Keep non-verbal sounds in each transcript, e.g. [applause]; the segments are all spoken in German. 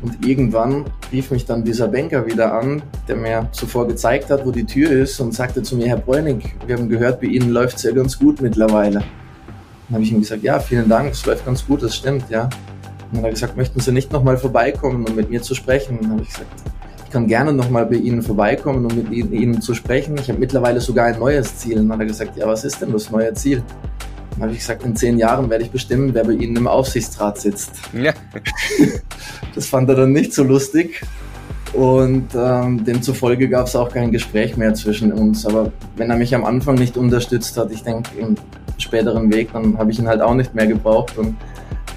Und irgendwann rief mich dann dieser Banker wieder an, der mir zuvor gezeigt hat, wo die Tür ist und sagte zu mir, Herr Bräunig, wir haben gehört, bei Ihnen läuft es ja ganz gut mittlerweile. Dann habe ich ihm gesagt, ja, vielen Dank, es läuft ganz gut, das stimmt, ja. Und dann hat er gesagt, möchten Sie nicht nochmal vorbeikommen, um mit mir zu sprechen? Dann habe ich gesagt, ich kann gerne nochmal bei Ihnen vorbeikommen, um mit Ihnen zu sprechen. Ich habe mittlerweile sogar ein neues Ziel. Und dann hat er gesagt, ja, was ist denn das neue Ziel? Habe ich gesagt, in zehn Jahren werde ich bestimmen, wer bei Ihnen im Aufsichtsrat sitzt. Ja. [laughs] Das fand er dann nicht so lustig. Und ähm, demzufolge gab es auch kein Gespräch mehr zwischen uns. Aber wenn er mich am Anfang nicht unterstützt hat, ich denke im späteren Weg, dann habe ich ihn halt auch nicht mehr gebraucht. Und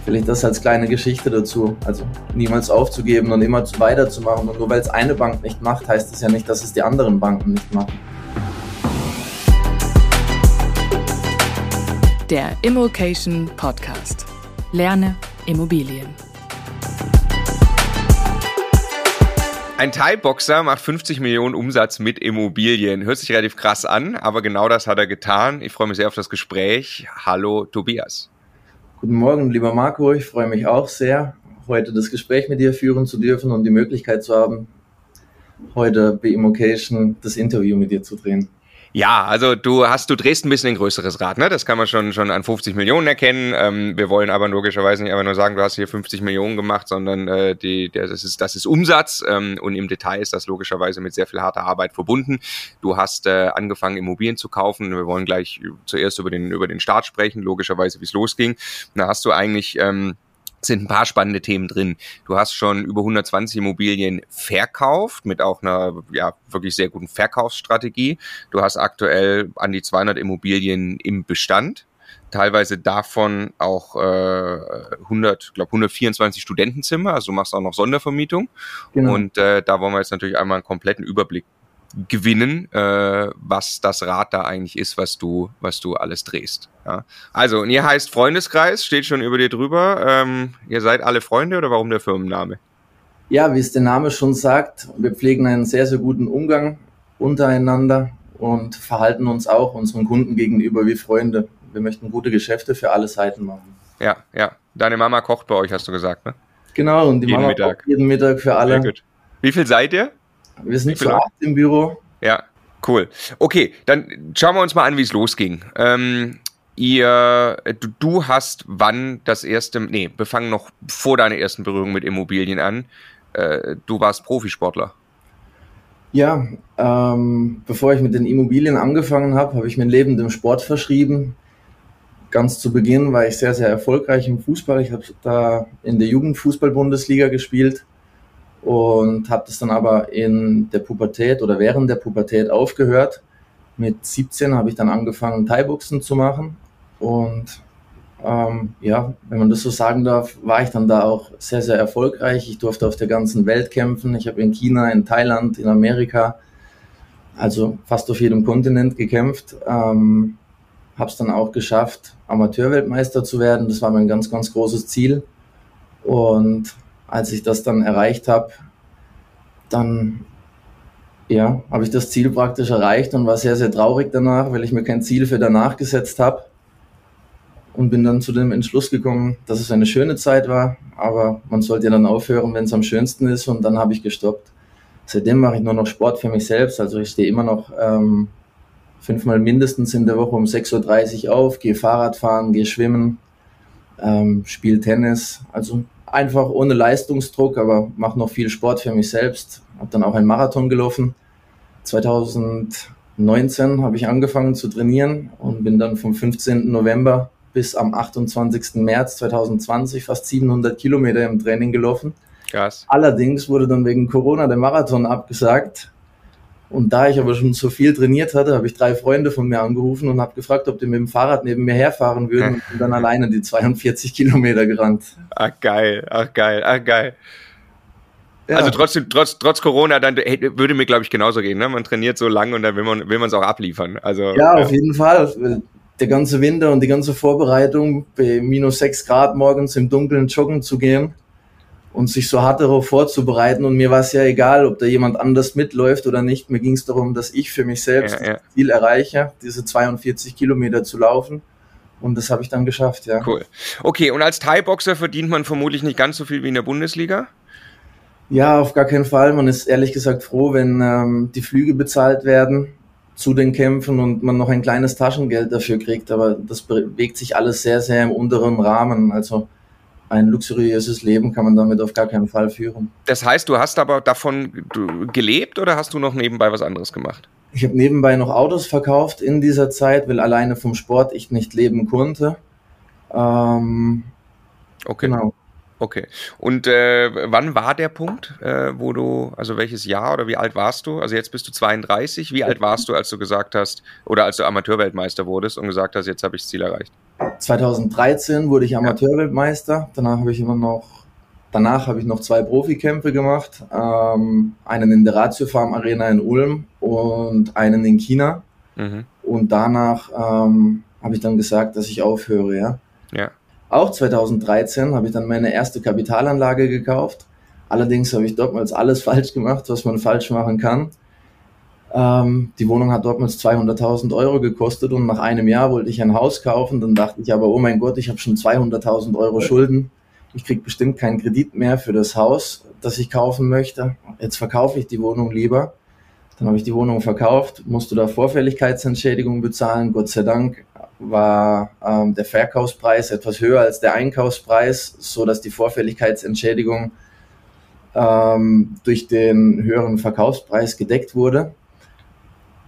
vielleicht das als kleine Geschichte dazu. Also niemals aufzugeben und immer weiterzumachen. Und nur weil es eine Bank nicht macht, heißt es ja nicht, dass es die anderen Banken nicht machen. Der Immokation Podcast. Lerne Immobilien. Ein Thai-Boxer macht 50 Millionen Umsatz mit Immobilien. Hört sich relativ krass an, aber genau das hat er getan. Ich freue mich sehr auf das Gespräch. Hallo Tobias. Guten Morgen, lieber Marco. Ich freue mich auch sehr, heute das Gespräch mit dir führen zu dürfen und die Möglichkeit zu haben, heute bei Immocation das Interview mit dir zu drehen. Ja, also du hast, du drehst ein bisschen ein größeres Rad, ne? Das kann man schon, schon an 50 Millionen erkennen. Ähm, wir wollen aber logischerweise nicht einfach nur sagen, du hast hier 50 Millionen gemacht, sondern äh, die, der, das, ist, das ist Umsatz ähm, und im Detail ist das logischerweise mit sehr viel harter Arbeit verbunden. Du hast äh, angefangen, Immobilien zu kaufen. Wir wollen gleich zuerst über den, über den Start sprechen, logischerweise, wie es losging. Da hast du eigentlich ähm, sind ein paar spannende Themen drin. Du hast schon über 120 Immobilien verkauft mit auch einer ja wirklich sehr guten Verkaufsstrategie. Du hast aktuell an die 200 Immobilien im Bestand. Teilweise davon auch äh, 100, glaube 124 Studentenzimmer, also du machst auch noch Sondervermietung. Genau. Und äh, da wollen wir jetzt natürlich einmal einen kompletten Überblick gewinnen, äh, was das Rad da eigentlich ist, was du, was du alles drehst. Ja. Also, und ihr heißt Freundeskreis, steht schon über dir drüber. Ähm, ihr seid alle Freunde oder warum der Firmenname? Ja, wie es der Name schon sagt, wir pflegen einen sehr, sehr guten Umgang untereinander und verhalten uns auch unseren Kunden gegenüber wie Freunde. Wir möchten gute Geschäfte für alle Seiten machen. Ja, ja. Deine Mama kocht bei euch, hast du gesagt, ne? Genau, und die jeden Mama Mittag. kocht jeden Mittag für alle. Sehr gut. Wie viel seid ihr? Wir sind zu acht im Büro. Ja, cool. Okay, dann schauen wir uns mal an, wie es losging. Ähm, ihr, du, du, hast wann das erste, nee, wir fangen noch vor deiner ersten Berührung mit Immobilien an. Äh, du warst Profisportler. Ja, ähm, bevor ich mit den Immobilien angefangen habe, habe ich mein Leben dem Sport verschrieben. Ganz zu Beginn war ich sehr, sehr erfolgreich im Fußball. Ich habe da in der Jugendfußball-Bundesliga gespielt und habe das dann aber in der Pubertät oder während der Pubertät aufgehört. Mit 17 habe ich dann angefangen, Thai-Boxen zu machen und ähm, ja, wenn man das so sagen darf, war ich dann da auch sehr, sehr erfolgreich. Ich durfte auf der ganzen Welt kämpfen. Ich habe in China, in Thailand, in Amerika, also fast auf jedem Kontinent gekämpft. Ähm, habe es dann auch geschafft, Amateurweltmeister zu werden. Das war mein ganz, ganz großes Ziel. Und als ich das dann erreicht habe, dann ja, habe ich das Ziel praktisch erreicht und war sehr, sehr traurig danach, weil ich mir kein Ziel für danach gesetzt habe und bin dann zu dem Entschluss gekommen, dass es eine schöne Zeit war, aber man sollte ja dann aufhören, wenn es am schönsten ist. Und dann habe ich gestoppt. Seitdem mache ich nur noch Sport für mich selbst, also ich stehe immer noch ähm, fünfmal mindestens in der Woche um 6.30 Uhr auf, gehe Fahrrad fahren, gehe schwimmen, ähm, spiele Tennis, also einfach ohne Leistungsdruck, aber mache noch viel Sport für mich selbst. Habe dann auch einen Marathon gelaufen. 2019 habe ich angefangen zu trainieren und bin dann vom 15. November bis am 28. März 2020 fast 700 Kilometer im Training gelaufen. Krass. Allerdings wurde dann wegen Corona der Marathon abgesagt und da ich aber schon so viel trainiert hatte, habe ich drei Freunde von mir angerufen und habe gefragt, ob die mit dem Fahrrad neben mir herfahren würden und bin dann alleine die 42 Kilometer gerannt. Ach geil, ach geil, ach geil. Ja. Also trotzdem, trotz, trotz Corona, dann würde mir, glaube ich, genauso gehen. Ne? Man trainiert so lange und dann will man es auch abliefern. Also, ja, auf jeden Fall. Der ganze Winter und die ganze Vorbereitung, bei minus sechs Grad morgens im Dunkeln joggen zu gehen, und sich so hart darauf vorzubereiten. Und mir war es ja egal, ob da jemand anders mitläuft oder nicht. Mir ging es darum, dass ich für mich selbst ja, ja. das Ziel erreiche, diese 42 Kilometer zu laufen. Und das habe ich dann geschafft, ja. Cool. Okay, und als Thai-Boxer verdient man vermutlich nicht ganz so viel wie in der Bundesliga? Ja, auf gar keinen Fall. Man ist ehrlich gesagt froh, wenn ähm, die Flüge bezahlt werden zu den Kämpfen und man noch ein kleines Taschengeld dafür kriegt. Aber das bewegt sich alles sehr, sehr im unteren Rahmen. Also ein luxuriöses Leben kann man damit auf gar keinen Fall führen. Das heißt, du hast aber davon gelebt oder hast du noch nebenbei was anderes gemacht? Ich habe nebenbei noch Autos verkauft in dieser Zeit, weil alleine vom Sport ich nicht leben konnte. Ähm, okay. Genau. Okay. Und äh, wann war der Punkt, äh, wo du, also welches Jahr oder wie alt warst du? Also jetzt bist du 32. Wie alt warst du, als du gesagt hast, oder als du Amateurweltmeister wurdest und gesagt hast, jetzt habe ich das Ziel erreicht? 2013 wurde ich Amateurweltmeister. Danach habe ich immer noch, danach habe ich noch zwei Profikämpfe gemacht. Ähm, einen in der Ratio Farm Arena in Ulm und einen in China. Mhm. Und danach ähm, habe ich dann gesagt, dass ich aufhöre, ja. Ja. Auch 2013 habe ich dann meine erste Kapitalanlage gekauft. Allerdings habe ich damals alles falsch gemacht, was man falsch machen kann. Ähm, die Wohnung hat damals 200.000 Euro gekostet und nach einem Jahr wollte ich ein Haus kaufen. Dann dachte ich aber, oh mein Gott, ich habe schon 200.000 Euro Schulden. Ich kriege bestimmt keinen Kredit mehr für das Haus, das ich kaufen möchte. Jetzt verkaufe ich die Wohnung lieber. Dann habe ich die Wohnung verkauft, musste da Vorfälligkeitsentschädigung bezahlen. Gott sei Dank war ähm, der Verkaufspreis etwas höher als der Einkaufspreis, so dass die Vorfälligkeitsentschädigung ähm, durch den höheren Verkaufspreis gedeckt wurde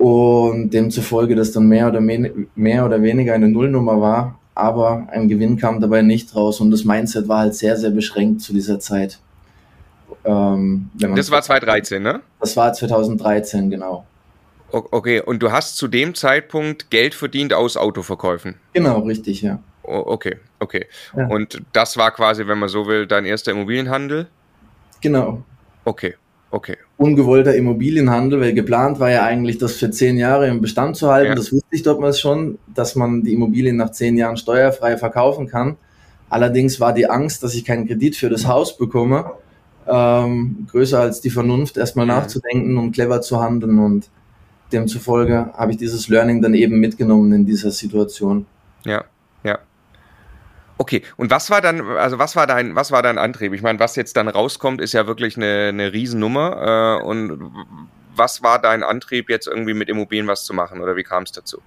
und demzufolge das dann mehr oder, mehr oder weniger eine Nullnummer war, aber ein Gewinn kam dabei nicht raus und das Mindset war halt sehr, sehr beschränkt zu dieser Zeit. Ähm, das war 2013, ne? Das war 2013, genau. Okay, und du hast zu dem Zeitpunkt Geld verdient aus Autoverkäufen? Genau, richtig, ja. okay, okay. Ja. Und das war quasi, wenn man so will, dein erster Immobilienhandel? Genau. Okay, okay. Ungewollter Immobilienhandel, weil geplant war ja eigentlich, das für zehn Jahre im Bestand zu halten. Ja. Das wusste ich damals schon, dass man die Immobilien nach zehn Jahren steuerfrei verkaufen kann. Allerdings war die Angst, dass ich keinen Kredit für das Haus bekomme, ähm, größer als die Vernunft, erstmal ja. nachzudenken und clever zu handeln und demzufolge habe ich dieses Learning dann eben mitgenommen in dieser Situation. Ja, ja. Okay, und was war dann, also was war dein, was war dein Antrieb? Ich meine, was jetzt dann rauskommt, ist ja wirklich eine, eine Riesennummer. Äh, und was war dein Antrieb, jetzt irgendwie mit Immobilien was zu machen oder wie kam es dazu?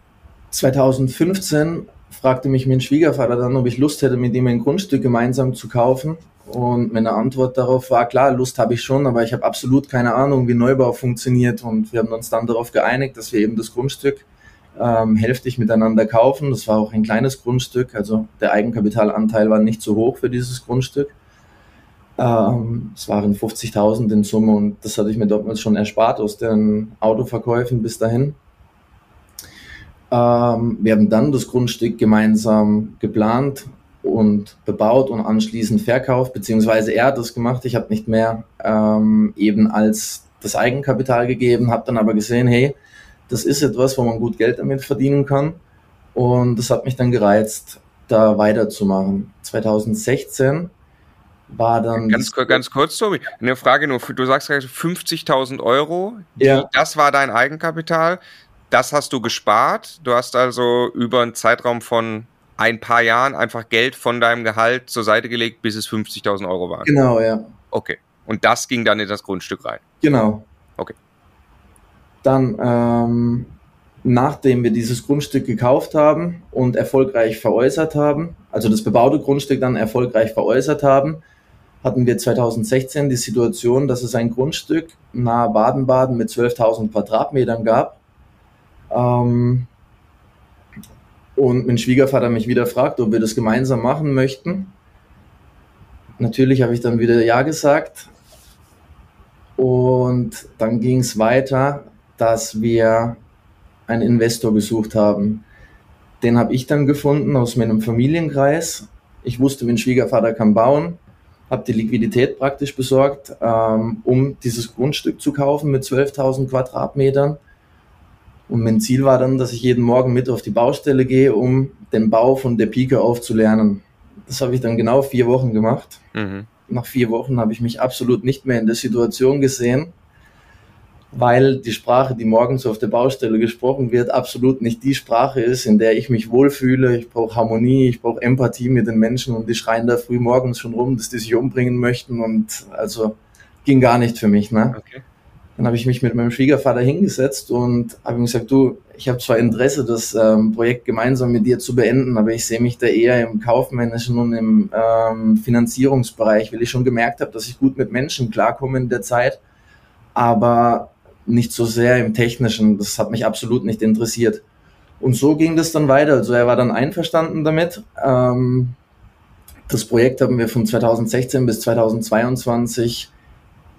2015 fragte mich mein Schwiegervater dann, ob ich Lust hätte, mit ihm ein Grundstück gemeinsam zu kaufen. Und meine Antwort darauf war, klar, Lust habe ich schon, aber ich habe absolut keine Ahnung, wie Neubau funktioniert. Und wir haben uns dann darauf geeinigt, dass wir eben das Grundstück ähm, hälftig miteinander kaufen. Das war auch ein kleines Grundstück, also der Eigenkapitalanteil war nicht so hoch für dieses Grundstück. Ähm, es waren 50.000 in Summe und das hatte ich mir damals schon erspart aus den Autoverkäufen bis dahin. Ähm, wir haben dann das Grundstück gemeinsam geplant und bebaut und anschließend verkauft, beziehungsweise er hat das gemacht. Ich habe nicht mehr ähm, eben als das Eigenkapital gegeben, habe dann aber gesehen, hey, das ist etwas, wo man gut Geld damit verdienen kann. Und das hat mich dann gereizt, da weiterzumachen. 2016 war dann. Ganz, ganz kurz, Tobi, eine Frage nur. Du sagst 50.000 Euro. Ja. Das war dein Eigenkapital. Das hast du gespart. Du hast also über einen Zeitraum von ein paar Jahren einfach Geld von deinem Gehalt zur Seite gelegt, bis es 50.000 Euro waren. Genau, ja. Okay. Und das ging dann in das Grundstück rein. Genau. Okay. Dann, ähm, nachdem wir dieses Grundstück gekauft haben und erfolgreich veräußert haben, also das bebaute Grundstück dann erfolgreich veräußert haben, hatten wir 2016 die Situation, dass es ein Grundstück nahe Baden-Baden mit 12.000 Quadratmetern gab. Ähm, und mein Schwiegervater mich wieder fragt, ob wir das gemeinsam machen möchten. Natürlich habe ich dann wieder Ja gesagt. Und dann ging es weiter, dass wir einen Investor gesucht haben. Den habe ich dann gefunden aus meinem Familienkreis. Ich wusste, mein Schwiegervater kann bauen, habe die Liquidität praktisch besorgt, ähm, um dieses Grundstück zu kaufen mit 12.000 Quadratmetern. Und mein Ziel war dann, dass ich jeden Morgen mit auf die Baustelle gehe, um den Bau von der Pike auf zu lernen. Das habe ich dann genau vier Wochen gemacht. Mhm. Nach vier Wochen habe ich mich absolut nicht mehr in der Situation gesehen, weil die Sprache, die morgens auf der Baustelle gesprochen wird, absolut nicht die Sprache ist, in der ich mich wohlfühle. Ich brauche Harmonie, ich brauche Empathie mit den Menschen und die schreien da früh morgens schon rum, dass die sich umbringen möchten und also ging gar nicht für mich. Ne? Okay. Dann habe ich mich mit meinem Schwiegervater hingesetzt und habe ihm gesagt, du, ich habe zwar Interesse, das ähm, Projekt gemeinsam mit dir zu beenden, aber ich sehe mich da eher im kaufmännischen und im ähm, Finanzierungsbereich, weil ich schon gemerkt habe, dass ich gut mit Menschen klarkomme in der Zeit, aber nicht so sehr im technischen. Das hat mich absolut nicht interessiert. Und so ging das dann weiter. Also er war dann einverstanden damit. Ähm, das Projekt haben wir von 2016 bis 2022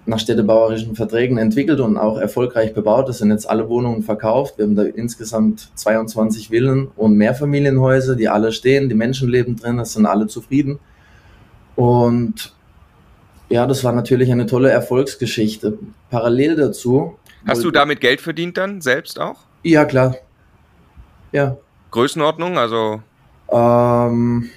nach städtebauerischen Verträgen entwickelt und auch erfolgreich bebaut. Es sind jetzt alle Wohnungen verkauft. Wir haben da insgesamt 22 Villen und Mehrfamilienhäuser, die alle stehen, die Menschen leben drin, es sind alle zufrieden. Und ja, das war natürlich eine tolle Erfolgsgeschichte. Parallel dazu. Hast du damit Geld verdient dann selbst auch? Ja, klar. Ja. Größenordnung, also. Ähm,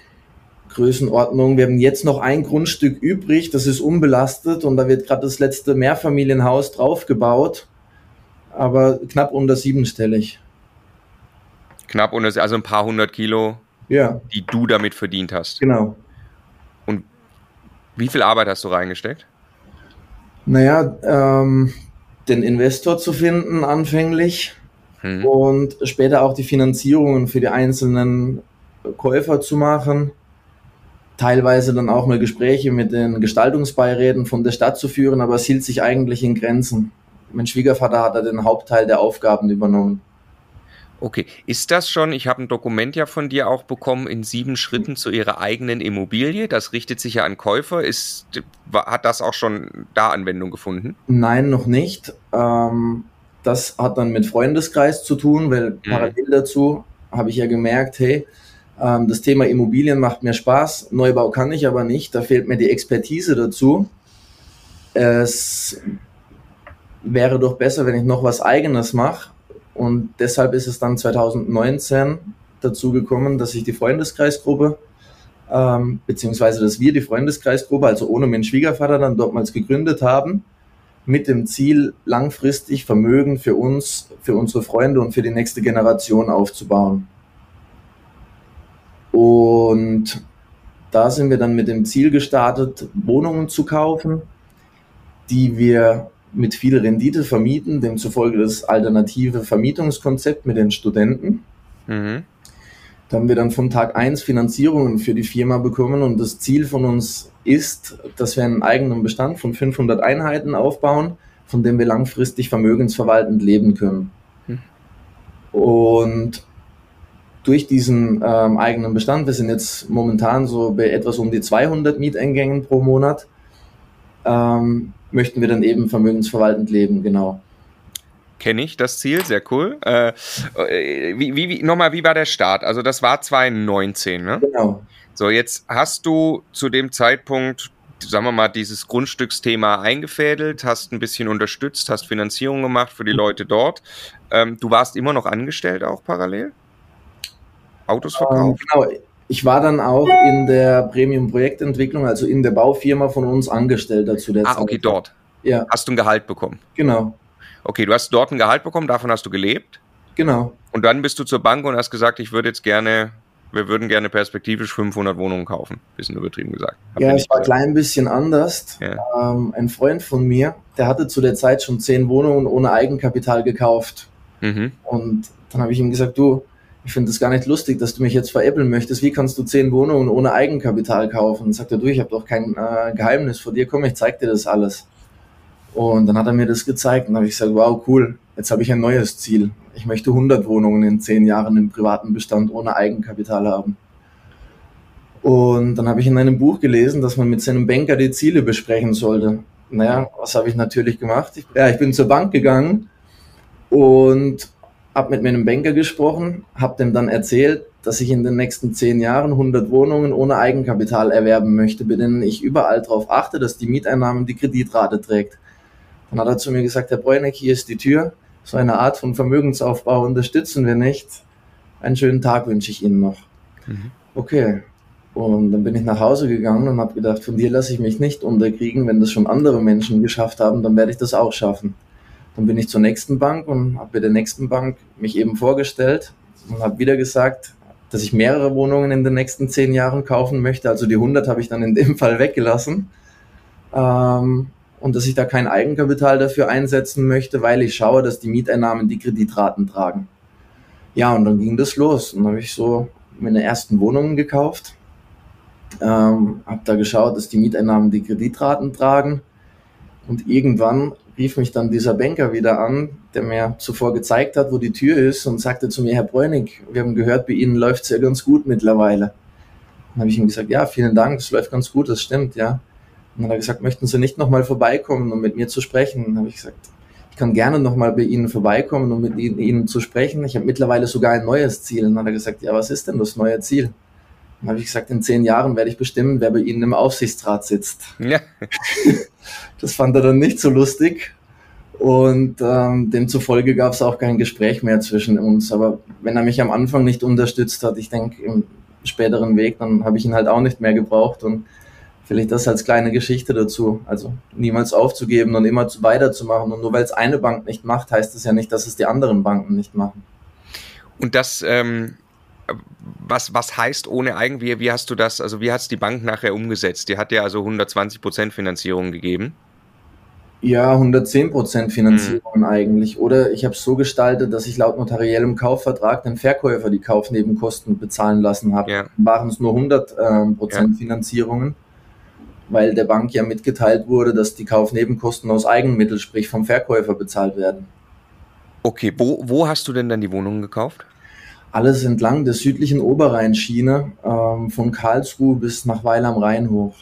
Größenordnung. Wir haben jetzt noch ein Grundstück übrig, das ist unbelastet und da wird gerade das letzte Mehrfamilienhaus draufgebaut, aber knapp unter siebenstellig. Knapp unter, also ein paar hundert Kilo, ja. die du damit verdient hast. Genau. Und wie viel Arbeit hast du reingesteckt? Naja, ähm, den Investor zu finden anfänglich hm. und später auch die Finanzierungen für die einzelnen Käufer zu machen teilweise dann auch mal Gespräche mit den Gestaltungsbeiräten von der Stadt zu führen, aber es hielt sich eigentlich in Grenzen. Mein Schwiegervater hat da den Hauptteil der Aufgaben übernommen. Okay, ist das schon, ich habe ein Dokument ja von dir auch bekommen, in sieben Schritten zu ihrer eigenen Immobilie. Das richtet sich ja an Käufer. Ist, hat das auch schon da Anwendung gefunden? Nein, noch nicht. Ähm, das hat dann mit Freundeskreis zu tun, weil mhm. parallel dazu habe ich ja gemerkt, hey, ähm, das Thema Immobilien macht mir Spaß. Neubau kann ich aber nicht. Da fehlt mir die Expertise dazu. Es wäre doch besser, wenn ich noch was Eigenes mache. Und deshalb ist es dann 2019 dazu gekommen, dass ich die Freundeskreisgruppe, ähm, beziehungsweise dass wir die Freundeskreisgruppe, also ohne meinen Schwiegervater, dann dortmals gegründet haben, mit dem Ziel, langfristig Vermögen für uns, für unsere Freunde und für die nächste Generation aufzubauen. Und da sind wir dann mit dem Ziel gestartet, Wohnungen zu kaufen, die wir mit viel Rendite vermieten, demzufolge das alternative Vermietungskonzept mit den Studenten. Mhm. Da haben wir dann vom Tag 1 Finanzierungen für die Firma bekommen und das Ziel von uns ist, dass wir einen eigenen Bestand von 500 Einheiten aufbauen, von dem wir langfristig vermögensverwaltend leben können. Mhm. Und durch diesen ähm, eigenen Bestand, wir sind jetzt momentan so bei etwas um die 200 Mieteingängen pro Monat, ähm, möchten wir dann eben vermögensverwaltend leben, genau. Kenne ich das Ziel, sehr cool. Äh, äh wie, wie, wie, nochmal, wie war der Start? Also das war 2019, ne? Genau. So, jetzt hast du zu dem Zeitpunkt, sagen wir mal, dieses Grundstücksthema eingefädelt, hast ein bisschen unterstützt, hast Finanzierung gemacht für die Leute dort. Ähm, du warst immer noch angestellt auch parallel? Autos verkauft? Ähm, genau. Ich war dann auch in der Premium-Projektentwicklung, also in der Baufirma von uns Angestellter zu der ah, Zeit. Ah, okay, dort. Ja. Hast du ein Gehalt bekommen? Genau. Okay, du hast dort ein Gehalt bekommen, davon hast du gelebt? Genau. Und dann bist du zur Bank und hast gesagt, ich würde jetzt gerne, wir würden gerne perspektivisch 500 Wohnungen kaufen. Bisschen übertrieben gesagt. Hab ja, es war ein klein bisschen anders. Ja. Ähm, ein Freund von mir, der hatte zu der Zeit schon zehn Wohnungen ohne Eigenkapital gekauft. Mhm. Und dann habe ich ihm gesagt, du, ich finde es gar nicht lustig, dass du mich jetzt veräppeln möchtest. Wie kannst du zehn Wohnungen ohne Eigenkapital kaufen? Und sagt er, du, ich habe doch kein äh, Geheimnis vor dir, komm, ich zeig dir das alles. Und dann hat er mir das gezeigt und habe ich gesagt, wow, cool, jetzt habe ich ein neues Ziel. Ich möchte 100 Wohnungen in zehn Jahren im privaten Bestand ohne Eigenkapital haben. Und dann habe ich in einem Buch gelesen, dass man mit seinem Banker die Ziele besprechen sollte. Naja, was habe ich natürlich gemacht? Ich, ja, ich bin zur Bank gegangen und habe mit meinem Banker gesprochen, habe dem dann erzählt, dass ich in den nächsten zehn Jahren 100 Wohnungen ohne Eigenkapital erwerben möchte, bei denen ich überall darauf achte, dass die Mieteinnahmen die Kreditrate trägt. Dann hat er zu mir gesagt, Herr Bräuneck, hier ist die Tür. So eine Art von Vermögensaufbau unterstützen wir nicht. Einen schönen Tag wünsche ich Ihnen noch. Mhm. Okay. Und dann bin ich nach Hause gegangen und habe gedacht, von dir lasse ich mich nicht unterkriegen. Wenn das schon andere Menschen geschafft haben, dann werde ich das auch schaffen. Dann bin ich zur nächsten Bank und habe bei der nächsten Bank mich eben vorgestellt und habe wieder gesagt, dass ich mehrere Wohnungen in den nächsten zehn Jahren kaufen möchte. Also die 100 habe ich dann in dem [laughs] Fall weggelassen. Ähm, und dass ich da kein Eigenkapital dafür einsetzen möchte, weil ich schaue, dass die Mieteinnahmen die Kreditraten tragen. Ja, und dann ging das los. Und dann habe ich so meine ersten Wohnungen gekauft, ähm, habe da geschaut, dass die Mieteinnahmen die Kreditraten tragen. Und irgendwann rief mich dann dieser Banker wieder an, der mir zuvor gezeigt hat, wo die Tür ist und sagte zu mir, Herr Bräunig, wir haben gehört, bei Ihnen läuft es ja ganz gut mittlerweile. Dann habe ich ihm gesagt, ja, vielen Dank, es läuft ganz gut, das stimmt, ja. Und dann hat er gesagt, möchten Sie nicht nochmal vorbeikommen, um mit mir zu sprechen? Dann habe ich gesagt, ich kann gerne nochmal bei Ihnen vorbeikommen, um mit Ihnen, zu sprechen. Ich habe mittlerweile sogar ein neues Ziel. Und dann hat er gesagt, ja, was ist denn das neue Ziel? Dann habe ich gesagt, in zehn Jahren werde ich bestimmen, wer bei Ihnen im Aufsichtsrat sitzt. Ja. [laughs] das fand er dann nicht so lustig. Und ähm, demzufolge gab es auch kein Gespräch mehr zwischen uns. Aber wenn er mich am Anfang nicht unterstützt hat, ich denke im späteren Weg, dann habe ich ihn halt auch nicht mehr gebraucht. Und vielleicht das als kleine Geschichte dazu. Also niemals aufzugeben und immer weiterzumachen. Und nur weil es eine Bank nicht macht, heißt es ja nicht, dass es die anderen Banken nicht machen. Und das, ähm, was, was heißt ohne Eigen, wie, hast du das, also wie hat es die Bank nachher umgesetzt? Die hat ja also 120 Prozent Finanzierung gegeben. Ja, 110 Prozent Finanzierung mhm. eigentlich. Oder ich habe es so gestaltet, dass ich laut notariellem Kaufvertrag den Verkäufer die Kaufnebenkosten bezahlen lassen habe. Ja. Waren es nur 100 ähm, Prozent ja. Finanzierungen, weil der Bank ja mitgeteilt wurde, dass die Kaufnebenkosten aus Eigenmittel, sprich vom Verkäufer bezahlt werden. Okay, wo, wo hast du denn dann die Wohnungen gekauft? Alles entlang der südlichen Oberrheinschiene, ähm, von Karlsruhe bis nach Weil am Rhein hoch.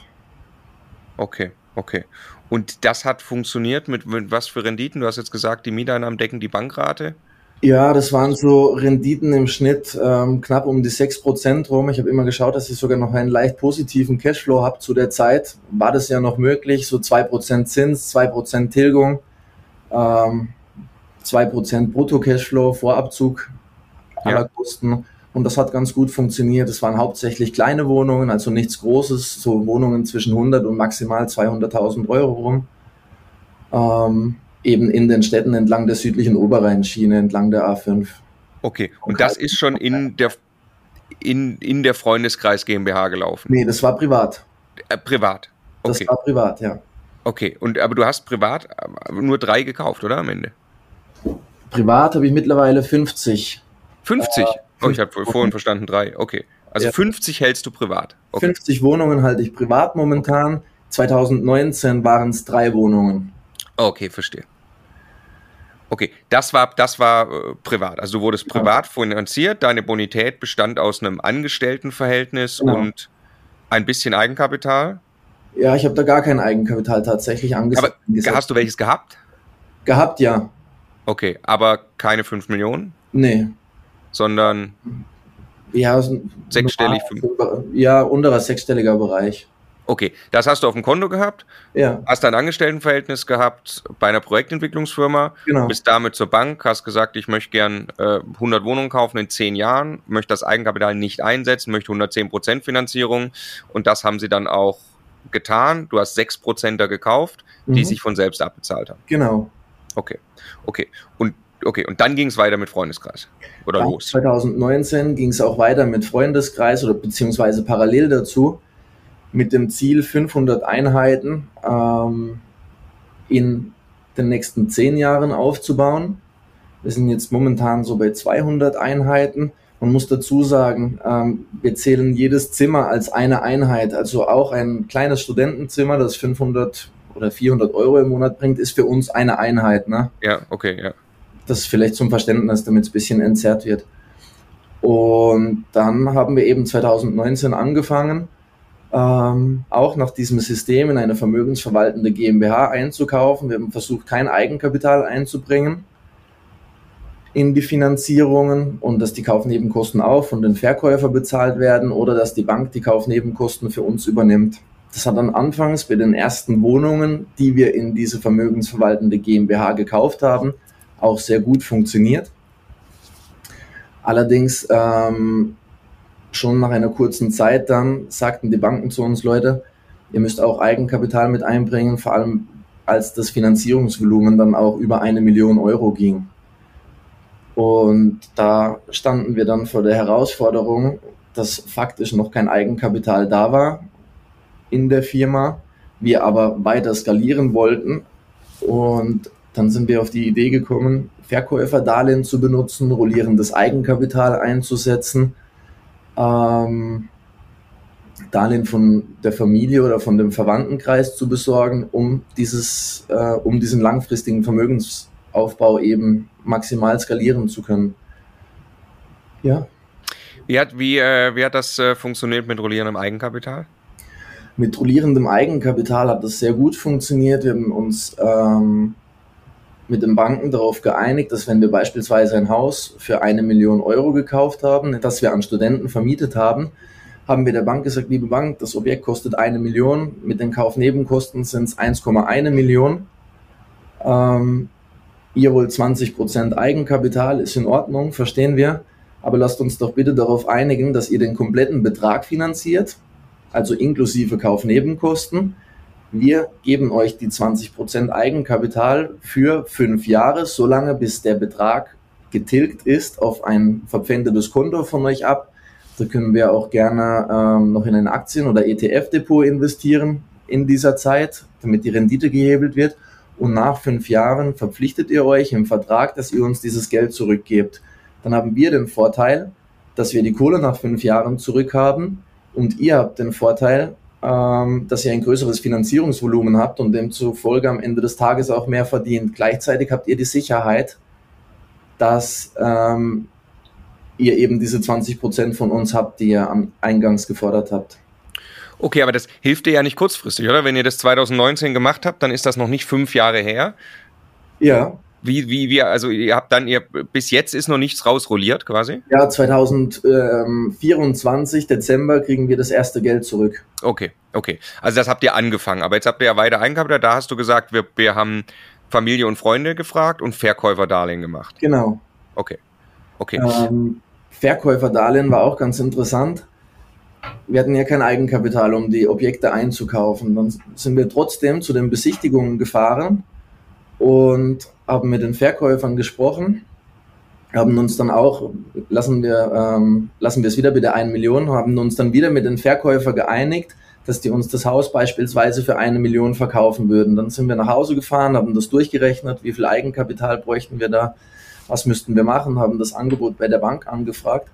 Okay, okay. Und das hat funktioniert mit, mit was für Renditen? Du hast jetzt gesagt, die Mieteinnahmen decken die Bankrate. Ja, das waren so Renditen im Schnitt ähm, knapp um die 6% rum. Ich habe immer geschaut, dass ich sogar noch einen leicht positiven Cashflow habe. Zu der Zeit war das ja noch möglich, so 2% Zins, 2% Tilgung, ähm, 2% Brutto-Cashflow vor Abzug aller ja. Kosten. Und das hat ganz gut funktioniert. Es waren hauptsächlich kleine Wohnungen, also nichts Großes, so Wohnungen zwischen 100 und maximal 200.000 Euro rum. Ähm, eben in den Städten entlang der südlichen Oberrheinschiene, entlang der A5. Okay, und das ist schon in der, in, in der Freundeskreis GmbH gelaufen? Nee, das war privat. Äh, privat? Okay. Das war privat, ja. Okay, und aber du hast privat nur drei gekauft, oder am Ende? Privat habe ich mittlerweile 50. 50? Äh, Oh, ich habe vorhin verstanden drei. Okay. Also ja. 50 hältst du privat. Okay. 50 Wohnungen halte ich privat momentan. 2019 waren es drei Wohnungen. Okay, verstehe. Okay, das war, das war äh, privat. Also du wurdest ja. privat finanziert, deine Bonität bestand aus einem Angestelltenverhältnis genau. und ein bisschen Eigenkapital. Ja, ich habe da gar kein Eigenkapital tatsächlich angesetzt. Aber hast du welches gehabt? Gehabt, ja. Okay, aber keine 5 Millionen? Nee sondern ja, sechsstellig. Ja, unterer sechsstelliger Bereich. Okay, das hast du auf dem Konto gehabt, ja. hast ein Angestelltenverhältnis gehabt bei einer Projektentwicklungsfirma, genau. bist damit zur Bank, hast gesagt, ich möchte gern äh, 100 Wohnungen kaufen in 10 Jahren, möchte das Eigenkapital nicht einsetzen, möchte 110% Finanzierung und das haben sie dann auch getan. Du hast 6% da gekauft, die mhm. sich von selbst abbezahlt haben. Genau. Okay, okay. Und Okay, und dann ging es weiter mit Freundeskreis oder ja, los? 2019 ging es auch weiter mit Freundeskreis oder beziehungsweise parallel dazu mit dem Ziel 500 Einheiten ähm, in den nächsten zehn Jahren aufzubauen. Wir sind jetzt momentan so bei 200 Einheiten. Man muss dazu sagen, ähm, wir zählen jedes Zimmer als eine Einheit. Also auch ein kleines Studentenzimmer, das 500 oder 400 Euro im Monat bringt, ist für uns eine Einheit. Ne? Ja, okay, ja. Das vielleicht zum Verständnis, damit es ein bisschen entzerrt wird. Und dann haben wir eben 2019 angefangen, ähm, auch nach diesem System in eine vermögensverwaltende GmbH einzukaufen. Wir haben versucht, kein Eigenkapital einzubringen in die Finanzierungen und dass die Kaufnebenkosten auch von den Verkäufer bezahlt werden oder dass die Bank die Kaufnebenkosten für uns übernimmt. Das hat dann anfangs bei den ersten Wohnungen, die wir in diese vermögensverwaltende GmbH gekauft haben, auch sehr gut funktioniert. Allerdings ähm, schon nach einer kurzen Zeit dann sagten die Banken zu uns, Leute, ihr müsst auch Eigenkapital mit einbringen, vor allem als das Finanzierungsvolumen dann auch über eine Million Euro ging. Und da standen wir dann vor der Herausforderung, dass faktisch noch kein Eigenkapital da war in der Firma wir aber weiter skalieren wollten. Und dann sind wir auf die Idee gekommen, Verkäuferdarlehen zu benutzen, rollierendes Eigenkapital einzusetzen, ähm, Darlehen von der Familie oder von dem Verwandtenkreis zu besorgen, um dieses, äh, um diesen langfristigen Vermögensaufbau eben maximal skalieren zu können. Ja. Wie hat, wie, äh, wie hat das äh, funktioniert mit rollierendem Eigenkapital? Mit rollierendem Eigenkapital hat das sehr gut funktioniert. Wir haben uns ähm, mit den Banken darauf geeinigt, dass wenn wir beispielsweise ein Haus für eine Million Euro gekauft haben, das wir an Studenten vermietet haben, haben wir der Bank gesagt, liebe Bank, das Objekt kostet eine Million, mit den Kaufnebenkosten sind es 1,1 Million. Ähm, ihr wollt 20% Eigenkapital, ist in Ordnung, verstehen wir. Aber lasst uns doch bitte darauf einigen, dass ihr den kompletten Betrag finanziert, also inklusive Kaufnebenkosten. Wir geben euch die 20% Eigenkapital für fünf Jahre, solange bis der Betrag getilgt ist auf ein verpfändetes Konto von euch ab da können wir auch gerne ähm, noch in ein Aktien- oder ETF-Depot investieren in dieser Zeit, damit die Rendite gehebelt wird. Und nach fünf Jahren verpflichtet ihr euch im Vertrag, dass ihr uns dieses Geld zurückgebt. Dann haben wir den Vorteil, dass wir die Kohle nach fünf Jahren zurückhaben und ihr habt den Vorteil, dass ihr ein größeres Finanzierungsvolumen habt und demzufolge am Ende des Tages auch mehr verdient. Gleichzeitig habt ihr die Sicherheit, dass ähm, ihr eben diese 20 Prozent von uns habt, die ihr am Eingangs gefordert habt. Okay, aber das hilft dir ja nicht kurzfristig, oder? Wenn ihr das 2019 gemacht habt, dann ist das noch nicht fünf Jahre her. Ja. Wie, wie, wie, also ihr habt dann, ihr, bis jetzt ist noch nichts rausrolliert quasi? Ja, 2024, Dezember, kriegen wir das erste Geld zurück. Okay, okay. Also das habt ihr angefangen, aber jetzt habt ihr ja weiter Einkapital, da hast du gesagt, wir, wir haben Familie und Freunde gefragt und Verkäuferdarlehen gemacht. Genau. Okay, okay. Ähm, Verkäuferdarlehen war auch ganz interessant. Wir hatten ja kein Eigenkapital, um die Objekte einzukaufen. Dann sind wir trotzdem zu den Besichtigungen gefahren und haben mit den Verkäufern gesprochen, haben uns dann auch, lassen wir, ähm, lassen wir es wieder bitte eine Million, haben uns dann wieder mit den Verkäufern geeinigt, dass die uns das Haus beispielsweise für eine Million verkaufen würden. Dann sind wir nach Hause gefahren, haben das durchgerechnet, wie viel Eigenkapital bräuchten wir da was müssten wir machen, haben das Angebot bei der Bank angefragt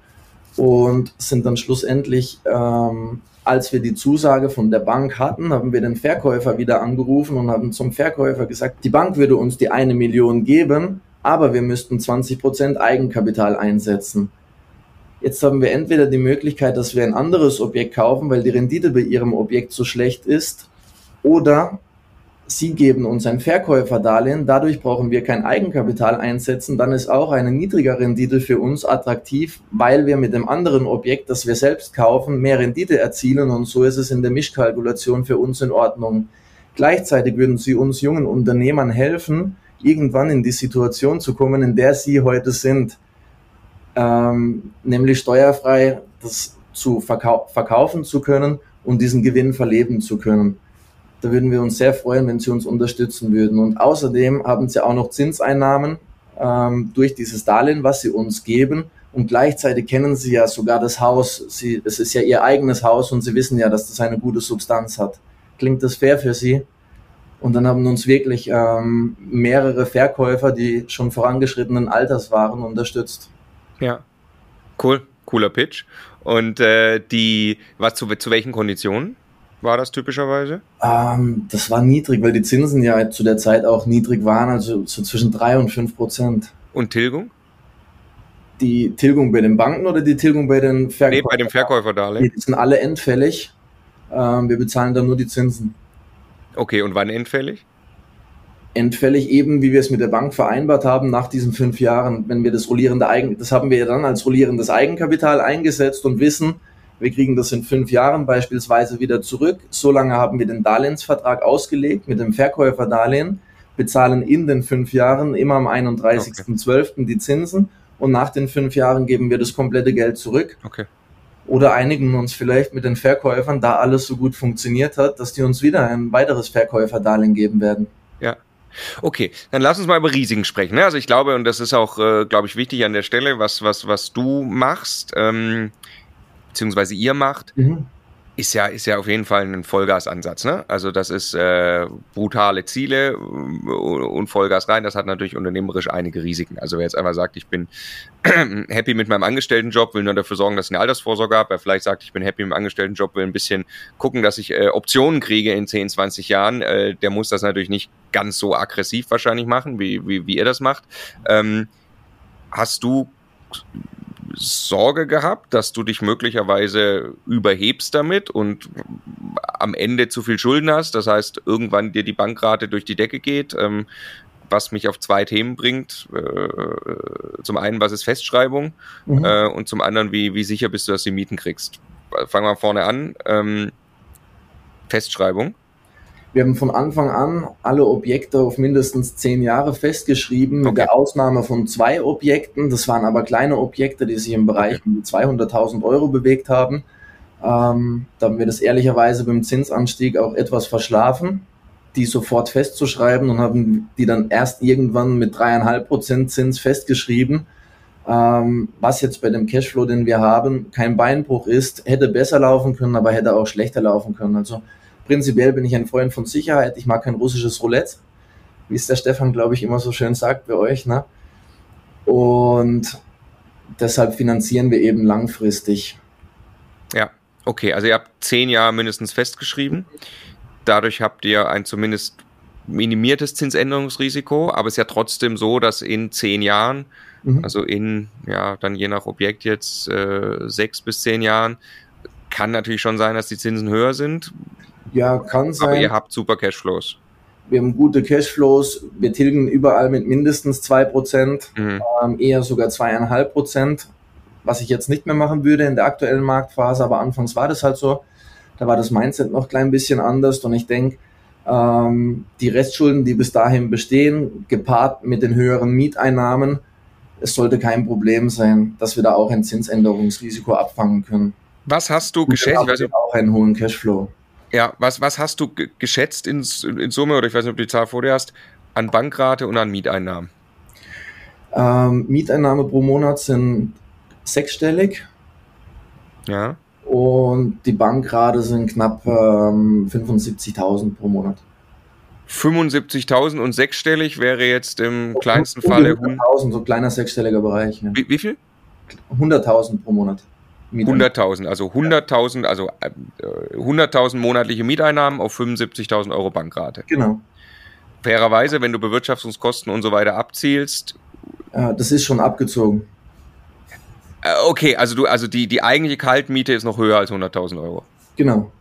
und sind dann schlussendlich, ähm, als wir die Zusage von der Bank hatten, haben wir den Verkäufer wieder angerufen und haben zum Verkäufer gesagt, die Bank würde uns die eine Million geben, aber wir müssten 20 Prozent Eigenkapital einsetzen. Jetzt haben wir entweder die Möglichkeit, dass wir ein anderes Objekt kaufen, weil die Rendite bei ihrem Objekt so schlecht ist, oder Sie geben uns ein Verkäuferdarlehen, dadurch brauchen wir kein Eigenkapital einsetzen, dann ist auch eine niedrigere Rendite für uns attraktiv, weil wir mit dem anderen Objekt, das wir selbst kaufen, mehr Rendite erzielen und so ist es in der Mischkalkulation für uns in Ordnung. Gleichzeitig würden Sie uns jungen Unternehmern helfen, irgendwann in die Situation zu kommen, in der Sie heute sind, ähm, nämlich steuerfrei das zu verkau verkaufen zu können und diesen Gewinn verleben zu können. Da würden wir uns sehr freuen, wenn Sie uns unterstützen würden. Und außerdem haben Sie auch noch Zinseinnahmen ähm, durch dieses Darlehen, was Sie uns geben. Und gleichzeitig kennen Sie ja sogar das Haus. Sie, es ist ja Ihr eigenes Haus und Sie wissen ja, dass das eine gute Substanz hat. Klingt das fair für Sie? Und dann haben uns wirklich ähm, mehrere Verkäufer, die schon vorangeschrittenen Alters waren, unterstützt. Ja, cool, cooler Pitch. Und äh, die, was zu, zu welchen Konditionen? War das typischerweise? Ähm, das war niedrig, weil die Zinsen ja zu der Zeit auch niedrig waren, also so zwischen 3 und 5 Prozent. Und Tilgung? Die Tilgung bei den Banken oder die Tilgung bei den Verkäufern? Nee, bei dem Verkäuferdarlehen. Die sind alle endfällig. Ähm, wir bezahlen dann nur die Zinsen. Okay, und wann endfällig? Endfällig eben, wie wir es mit der Bank vereinbart haben, nach diesen fünf Jahren, wenn wir das rollierende Eigen, das haben wir ja dann als rollierendes Eigenkapital eingesetzt und wissen, wir kriegen das in fünf Jahren beispielsweise wieder zurück. Solange haben wir den Darlehensvertrag ausgelegt mit dem Verkäuferdarlehen, bezahlen in den fünf Jahren immer am 31.12. Okay. die Zinsen und nach den fünf Jahren geben wir das komplette Geld zurück. Okay. Oder einigen uns vielleicht mit den Verkäufern, da alles so gut funktioniert hat, dass die uns wieder ein weiteres Verkäuferdarlehen geben werden. Ja, Okay, dann lass uns mal über Risiken sprechen. Ne? Also ich glaube, und das ist auch, äh, glaube ich, wichtig an der Stelle, was, was, was du machst. Ähm, beziehungsweise ihr macht. Mhm. ist ja, ist ja auf jeden Fall ein Vollgasansatz. Ne? Also das ist äh, brutale Ziele äh, und Vollgas rein. Das hat natürlich unternehmerisch einige Risiken. Also wer jetzt einfach sagt, ich bin [clears throat] happy mit meinem Angestelltenjob, will nur dafür sorgen, dass ich eine Altersvorsorge habe. Wer vielleicht sagt, ich bin happy mit meinem Angestelltenjob, will ein bisschen gucken, dass ich äh, Optionen kriege in 10, 20 Jahren. Äh, der muss das natürlich nicht ganz so aggressiv wahrscheinlich machen, wie, wie, wie ihr das macht. Ähm, hast du Sorge gehabt, dass du dich möglicherweise überhebst damit und am Ende zu viel Schulden hast. Das heißt, irgendwann dir die Bankrate durch die Decke geht, ähm, was mich auf zwei Themen bringt. Äh, zum einen, was ist Festschreibung mhm. äh, und zum anderen, wie, wie sicher bist du, dass du die Mieten kriegst. Fangen wir vorne an. Ähm, Festschreibung. Wir haben von Anfang an alle Objekte auf mindestens zehn Jahre festgeschrieben, okay. mit der Ausnahme von zwei Objekten. Das waren aber kleine Objekte, die sich im Bereich okay. 200.000 Euro bewegt haben. Ähm, da haben wir das ehrlicherweise beim Zinsanstieg auch etwas verschlafen, die sofort festzuschreiben und haben die dann erst irgendwann mit dreieinhalb Prozent Zins festgeschrieben. Ähm, was jetzt bei dem Cashflow, den wir haben, kein Beinbruch ist, hätte besser laufen können, aber hätte auch schlechter laufen können. Also Prinzipiell bin ich ein Freund von Sicherheit. Ich mag kein russisches Roulette, wie es der Stefan, glaube ich, immer so schön sagt bei euch. Ne? Und deshalb finanzieren wir eben langfristig. Ja, okay. Also ihr habt zehn Jahre mindestens festgeschrieben. Dadurch habt ihr ein zumindest minimiertes Zinsänderungsrisiko, aber es ist ja trotzdem so, dass in zehn Jahren, mhm. also in, ja, dann je nach Objekt jetzt äh, sechs bis zehn Jahren, kann natürlich schon sein, dass die Zinsen höher sind. Ja, kann sein. Aber ihr habt super Cashflows. Wir haben gute Cashflows. Wir tilgen überall mit mindestens 2%, mhm. ähm, eher sogar 2,5%, was ich jetzt nicht mehr machen würde in der aktuellen Marktphase. Aber anfangs war das halt so. Da war das Mindset noch ein klein bisschen anders. Und ich denke, ähm, die Restschulden, die bis dahin bestehen, gepaart mit den höheren Mieteinnahmen, es sollte kein Problem sein, dass wir da auch ein Zinsänderungsrisiko abfangen können. Was hast du geschätzt? Ich nicht, auch einen hohen Cashflow. Ja, was, was hast du geschätzt in, in Summe, oder ich weiß nicht, ob du die Zahl vor dir hast, an Bankrate und an Mieteinnahmen? Ähm, Mieteinnahme pro Monat sind sechsstellig. Ja. Und die Bankrate sind knapp ähm, 75.000 pro Monat. 75.000 und sechsstellig wäre jetzt im kleinsten um, Fall 100.000, so kleiner sechsstelliger Bereich. Ja. Wie, wie viel? 100.000 pro Monat. 100.000, also 100.000, also äh, 100.000 monatliche Mieteinnahmen auf 75.000 Euro Bankrate. Genau. Fairerweise, wenn du Bewirtschaftungskosten und so weiter abzielst. Ja, das ist schon abgezogen. Äh, okay, also du, also die, die eigentliche Kaltmiete ist noch höher als 100.000 Euro. Genau.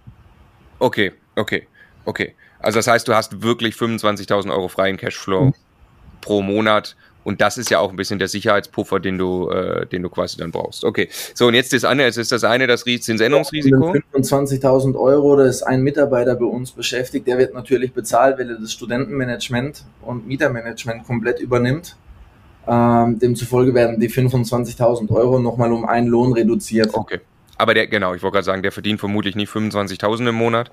Okay, okay, okay. Also das heißt, du hast wirklich 25.000 Euro freien Cashflow mhm. pro Monat und das ist ja auch ein bisschen der Sicherheitspuffer, den du, äh, den du quasi dann brauchst. Okay. So, und jetzt das eine, jetzt ist das eine das Zinsänderungsrisiko. 25.000 Euro, da ist ein Mitarbeiter bei uns beschäftigt, der wird natürlich bezahlt, weil er das Studentenmanagement und Mietermanagement komplett übernimmt. Ähm, demzufolge werden die 25.000 Euro nochmal um einen Lohn reduziert. Okay. Aber der, genau, ich wollte gerade sagen, der verdient vermutlich nicht 25.000 im Monat.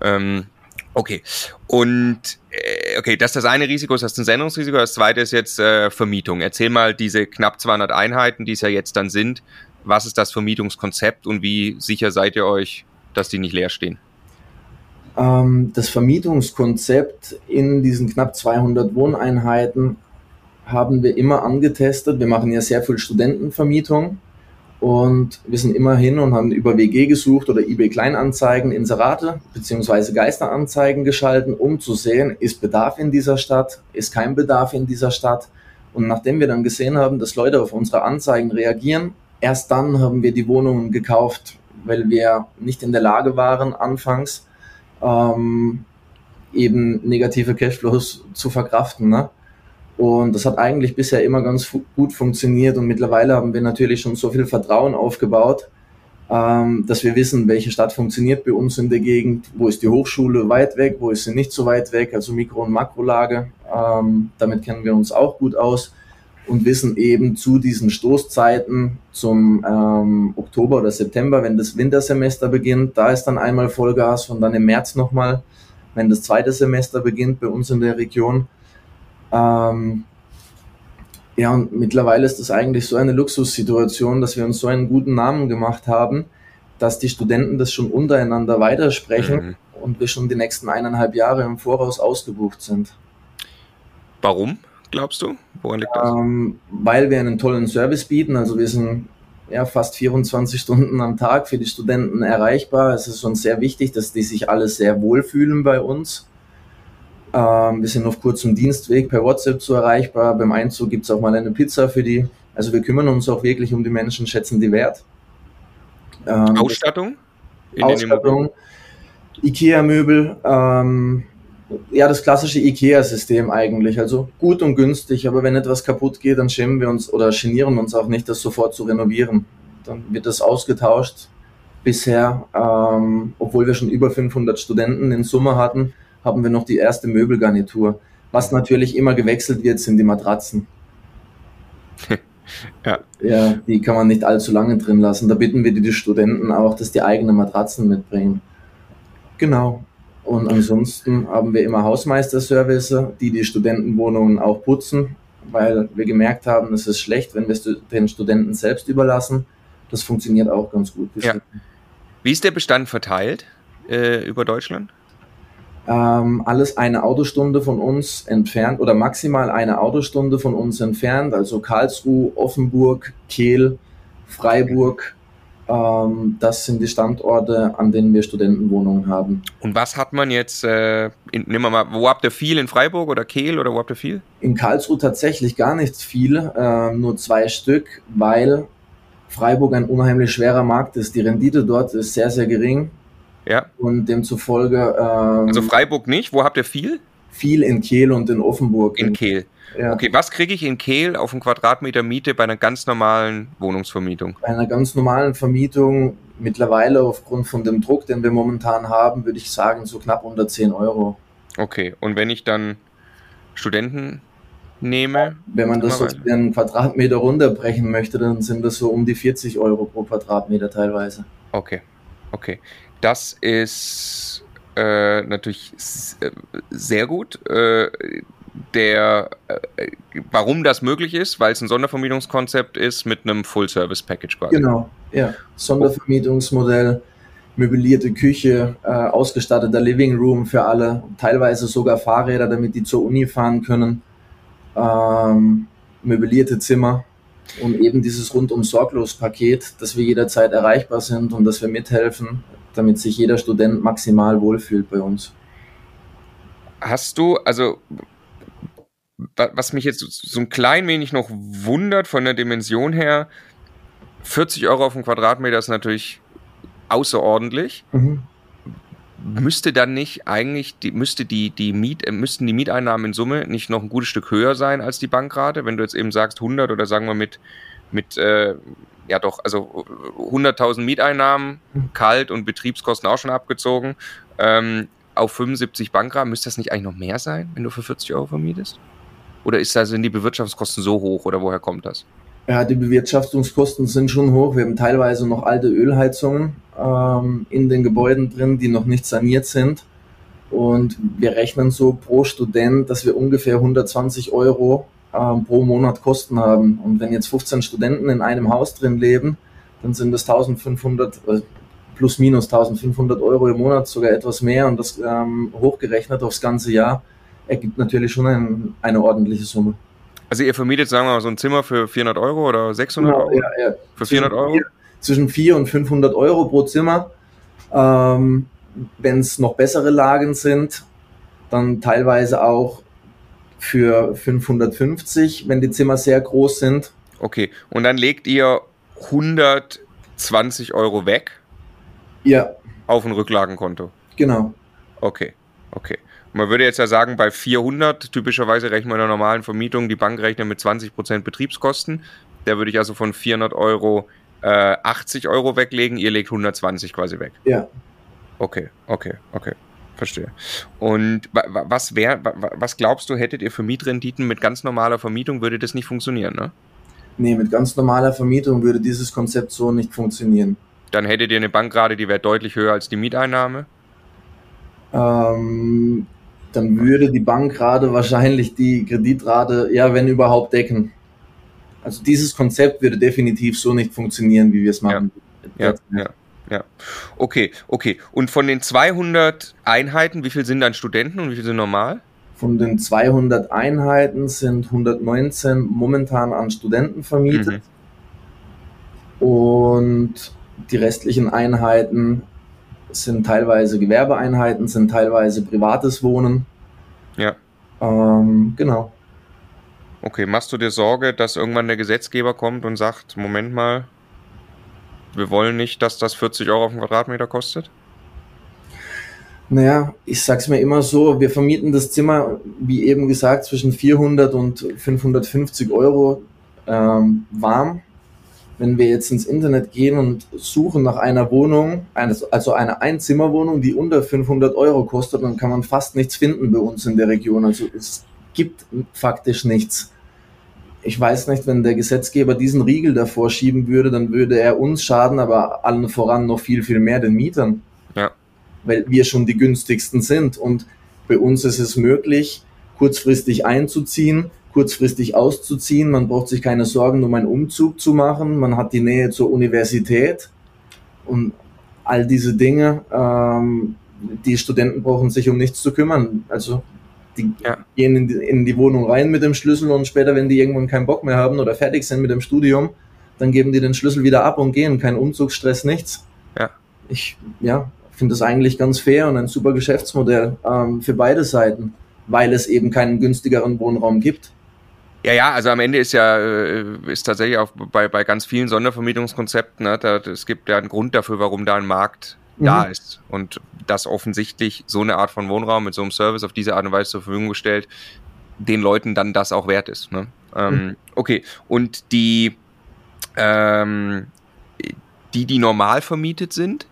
Ähm, Okay. Und äh, okay, das ist das eine Risiko, das ist ein Sendungsrisiko. Das zweite ist jetzt äh, Vermietung. Erzähl mal diese knapp 200 Einheiten, die es ja jetzt dann sind. Was ist das Vermietungskonzept und wie sicher seid ihr euch, dass die nicht leer stehen? Ähm, das Vermietungskonzept in diesen knapp 200 Wohneinheiten haben wir immer angetestet. Wir machen ja sehr viel Studentenvermietung und wir sind immer hin und haben über WG gesucht oder eBay Kleinanzeigen, Inserate beziehungsweise Geisteranzeigen geschalten, um zu sehen, ist Bedarf in dieser Stadt, ist kein Bedarf in dieser Stadt. Und nachdem wir dann gesehen haben, dass Leute auf unsere Anzeigen reagieren, erst dann haben wir die Wohnungen gekauft, weil wir nicht in der Lage waren, anfangs ähm, eben negative Cashflows zu verkraften. Ne? Und das hat eigentlich bisher immer ganz fu gut funktioniert. Und mittlerweile haben wir natürlich schon so viel Vertrauen aufgebaut, ähm, dass wir wissen, welche Stadt funktioniert bei uns in der Gegend, wo ist die Hochschule weit weg, wo ist sie nicht so weit weg, also Mikro- und Makrolage. Ähm, damit kennen wir uns auch gut aus und wissen eben zu diesen Stoßzeiten zum ähm, Oktober oder September, wenn das Wintersemester beginnt, da ist dann einmal Vollgas und dann im März nochmal, wenn das zweite Semester beginnt bei uns in der Region ähm, ja, und mittlerweile ist das eigentlich so eine Luxussituation, dass wir uns so einen guten Namen gemacht haben, dass die Studenten das schon untereinander weitersprechen mhm. und wir schon die nächsten eineinhalb Jahre im Voraus ausgebucht sind. Warum, glaubst du? Woran liegt das? Ähm, weil wir einen tollen Service bieten. Also wir sind ja, fast 24 Stunden am Tag für die Studenten erreichbar. Es ist schon sehr wichtig, dass die sich alle sehr wohlfühlen bei uns. Ähm, wir sind auf kurzem Dienstweg per WhatsApp zu erreichbar. Beim Einzug gibt es auch mal eine Pizza für die. Also wir kümmern uns auch wirklich um die Menschen, schätzen die Wert. Ähm, Ausstattung? Ausstattung, Ikea-Möbel, ähm, ja, das klassische IKEA-System eigentlich. Also gut und günstig, aber wenn etwas kaputt geht, dann schämen wir uns oder genieren uns auch nicht, das sofort zu renovieren. Dann wird das ausgetauscht. Bisher, ähm, obwohl wir schon über 500 Studenten in Summe hatten, haben wir noch die erste Möbelgarnitur. Was natürlich immer gewechselt wird, sind die Matratzen. [laughs] ja. ja, die kann man nicht allzu lange drin lassen. Da bitten wir die Studenten auch, dass die eigene Matratzen mitbringen. Genau. Und ansonsten haben wir immer Hausmeisterservice, die die Studentenwohnungen auch putzen, weil wir gemerkt haben, es ist schlecht, wenn wir es den Studenten selbst überlassen. Das funktioniert auch ganz gut. Ja. Wie ist der Bestand verteilt äh, über Deutschland? Ähm, alles eine Autostunde von uns entfernt oder maximal eine Autostunde von uns entfernt, also Karlsruhe, Offenburg, Kehl, Freiburg. Ähm, das sind die Standorte, an denen wir Studentenwohnungen haben. Und was hat man jetzt, äh, in, nehmen wir mal, wo habt ihr viel? In Freiburg oder Kehl oder wo habt ihr viel? In Karlsruhe tatsächlich gar nicht viel, äh, nur zwei Stück, weil Freiburg ein unheimlich schwerer Markt ist. Die Rendite dort ist sehr, sehr gering. Ja. Und demzufolge. Ähm, also Freiburg nicht. Wo habt ihr viel? Viel in Kehl und in Offenburg. In Kehl. Ja. Okay, was kriege ich in Kehl auf einen Quadratmeter Miete bei einer ganz normalen Wohnungsvermietung? Bei einer ganz normalen Vermietung mittlerweile aufgrund von dem Druck, den wir momentan haben, würde ich sagen, so knapp unter 10 Euro. Okay, und wenn ich dann Studenten nehme? Wenn man das so den Quadratmeter runterbrechen möchte, dann sind das so um die 40 Euro pro Quadratmeter teilweise. Okay, okay. Das ist äh, natürlich äh, sehr gut. Äh, der, äh, warum das möglich ist, weil es ein Sondervermietungskonzept ist mit einem Full-Service-Package quasi. Genau, ja. Sondervermietungsmodell, möblierte Küche, äh, ausgestatteter Living Room für alle, teilweise sogar Fahrräder, damit die zur Uni fahren können, ähm, möblierte Zimmer und eben dieses rundum sorglos Paket, dass wir jederzeit erreichbar sind und dass wir mithelfen, damit sich jeder Student maximal wohlfühlt bei uns. Hast du, also was mich jetzt so ein klein wenig noch wundert von der Dimension her, 40 Euro auf den Quadratmeter ist natürlich außerordentlich. Mhm. Müsste dann nicht eigentlich, die, müsste die, die Miet, äh, müssten die Mieteinnahmen in Summe nicht noch ein gutes Stück höher sein als die Bankrate? Wenn du jetzt eben sagst 100 oder sagen wir mit, mit äh, ja doch, also 100.000 Mieteinnahmen, mhm. kalt und Betriebskosten auch schon abgezogen, ähm, auf 75 Bankraten, müsste das nicht eigentlich noch mehr sein, wenn du für 40 Euro vermietest? Oder ist da, sind die Bewirtschaftungskosten so hoch oder woher kommt das? Ja, die Bewirtschaftungskosten sind schon hoch. Wir haben teilweise noch alte Ölheizungen ähm, in den Gebäuden drin, die noch nicht saniert sind. Und wir rechnen so pro Student, dass wir ungefähr 120 Euro pro Monat Kosten haben. Und wenn jetzt 15 Studenten in einem Haus drin leben, dann sind das 1500, äh, plus minus 1500 Euro im Monat, sogar etwas mehr. Und das ähm, hochgerechnet aufs ganze Jahr ergibt natürlich schon ein, eine ordentliche Summe. Also ihr vermietet, sagen wir mal, so ein Zimmer für 400 Euro oder 600 genau, Euro? Ja, ja. Für 400 Euro? Zwischen 4 und 500 Euro pro Zimmer. Ähm, Wenn es noch bessere Lagen sind, dann teilweise auch für 550, wenn die Zimmer sehr groß sind. Okay, und dann legt ihr 120 Euro weg? Ja. Auf ein Rücklagenkonto? Genau. Okay, okay. Man würde jetzt ja sagen, bei 400, typischerweise rechnen wir in der normalen Vermietung, die Bank rechnet mit 20% Betriebskosten. Da würde ich also von 400 Euro äh, 80 Euro weglegen, ihr legt 120 quasi weg. Ja. Okay, okay, okay. Verstehe. Und was wäre, was glaubst du, hättet ihr für Mietrenditen mit ganz normaler Vermietung, würde das nicht funktionieren, ne? Nee, mit ganz normaler Vermietung würde dieses Konzept so nicht funktionieren. Dann hättet ihr eine Bankrate, die wäre deutlich höher als die Mieteinnahme? Ähm, dann würde die Bank gerade wahrscheinlich die Kreditrate, ja, wenn überhaupt, decken. Also dieses Konzept würde definitiv so nicht funktionieren, wie wir es machen. Ja, ja, ja, Ja, okay, okay. Und von den 200 Einheiten, wie viel sind dann Studenten und wie viel sind normal? Von den 200 Einheiten sind 119 momentan an Studenten vermietet. Mhm. Und die restlichen Einheiten sind teilweise Gewerbeeinheiten, sind teilweise privates Wohnen. Ja. Ähm, genau. Okay, machst du dir Sorge, dass irgendwann der Gesetzgeber kommt und sagt, Moment mal, wir wollen nicht, dass das 40 Euro auf den Quadratmeter kostet? Naja, ich sag's mir immer so, wir vermieten das Zimmer, wie eben gesagt, zwischen 400 und 550 Euro ähm, warm wenn wir jetzt ins Internet gehen und suchen nach einer Wohnung, also eine Einzimmerwohnung, die unter 500 Euro kostet, dann kann man fast nichts finden bei uns in der Region. Also es gibt faktisch nichts. Ich weiß nicht, wenn der Gesetzgeber diesen Riegel davor schieben würde, dann würde er uns schaden, aber allen voran noch viel, viel mehr den Mietern. Ja. Weil wir schon die günstigsten sind. Und bei uns ist es möglich, kurzfristig einzuziehen, kurzfristig auszuziehen. Man braucht sich keine Sorgen um einen Umzug zu machen. Man hat die Nähe zur Universität und all diese Dinge. Ähm, die Studenten brauchen sich um nichts zu kümmern. Also die ja. gehen in die, in die, Wohnung rein mit dem Schlüssel und später, wenn die irgendwann keinen Bock mehr haben oder fertig sind mit dem Studium, dann geben die den Schlüssel wieder ab und gehen. Kein Umzugsstress, nichts. Ja. Ich ja, finde das eigentlich ganz fair und ein super Geschäftsmodell ähm, für beide Seiten, weil es eben keinen günstigeren Wohnraum gibt. Ja, ja, also am Ende ist ja, äh, ist tatsächlich auch bei, bei ganz vielen Sondervermietungskonzepten, ne, da, es gibt ja einen Grund dafür, warum da ein Markt mhm. da ist. Und das offensichtlich so eine Art von Wohnraum mit so einem Service auf diese Art und Weise zur Verfügung gestellt, den Leuten dann das auch wert ist. Ne? Ähm, mhm. Okay, und die, ähm, die, die normal vermietet sind?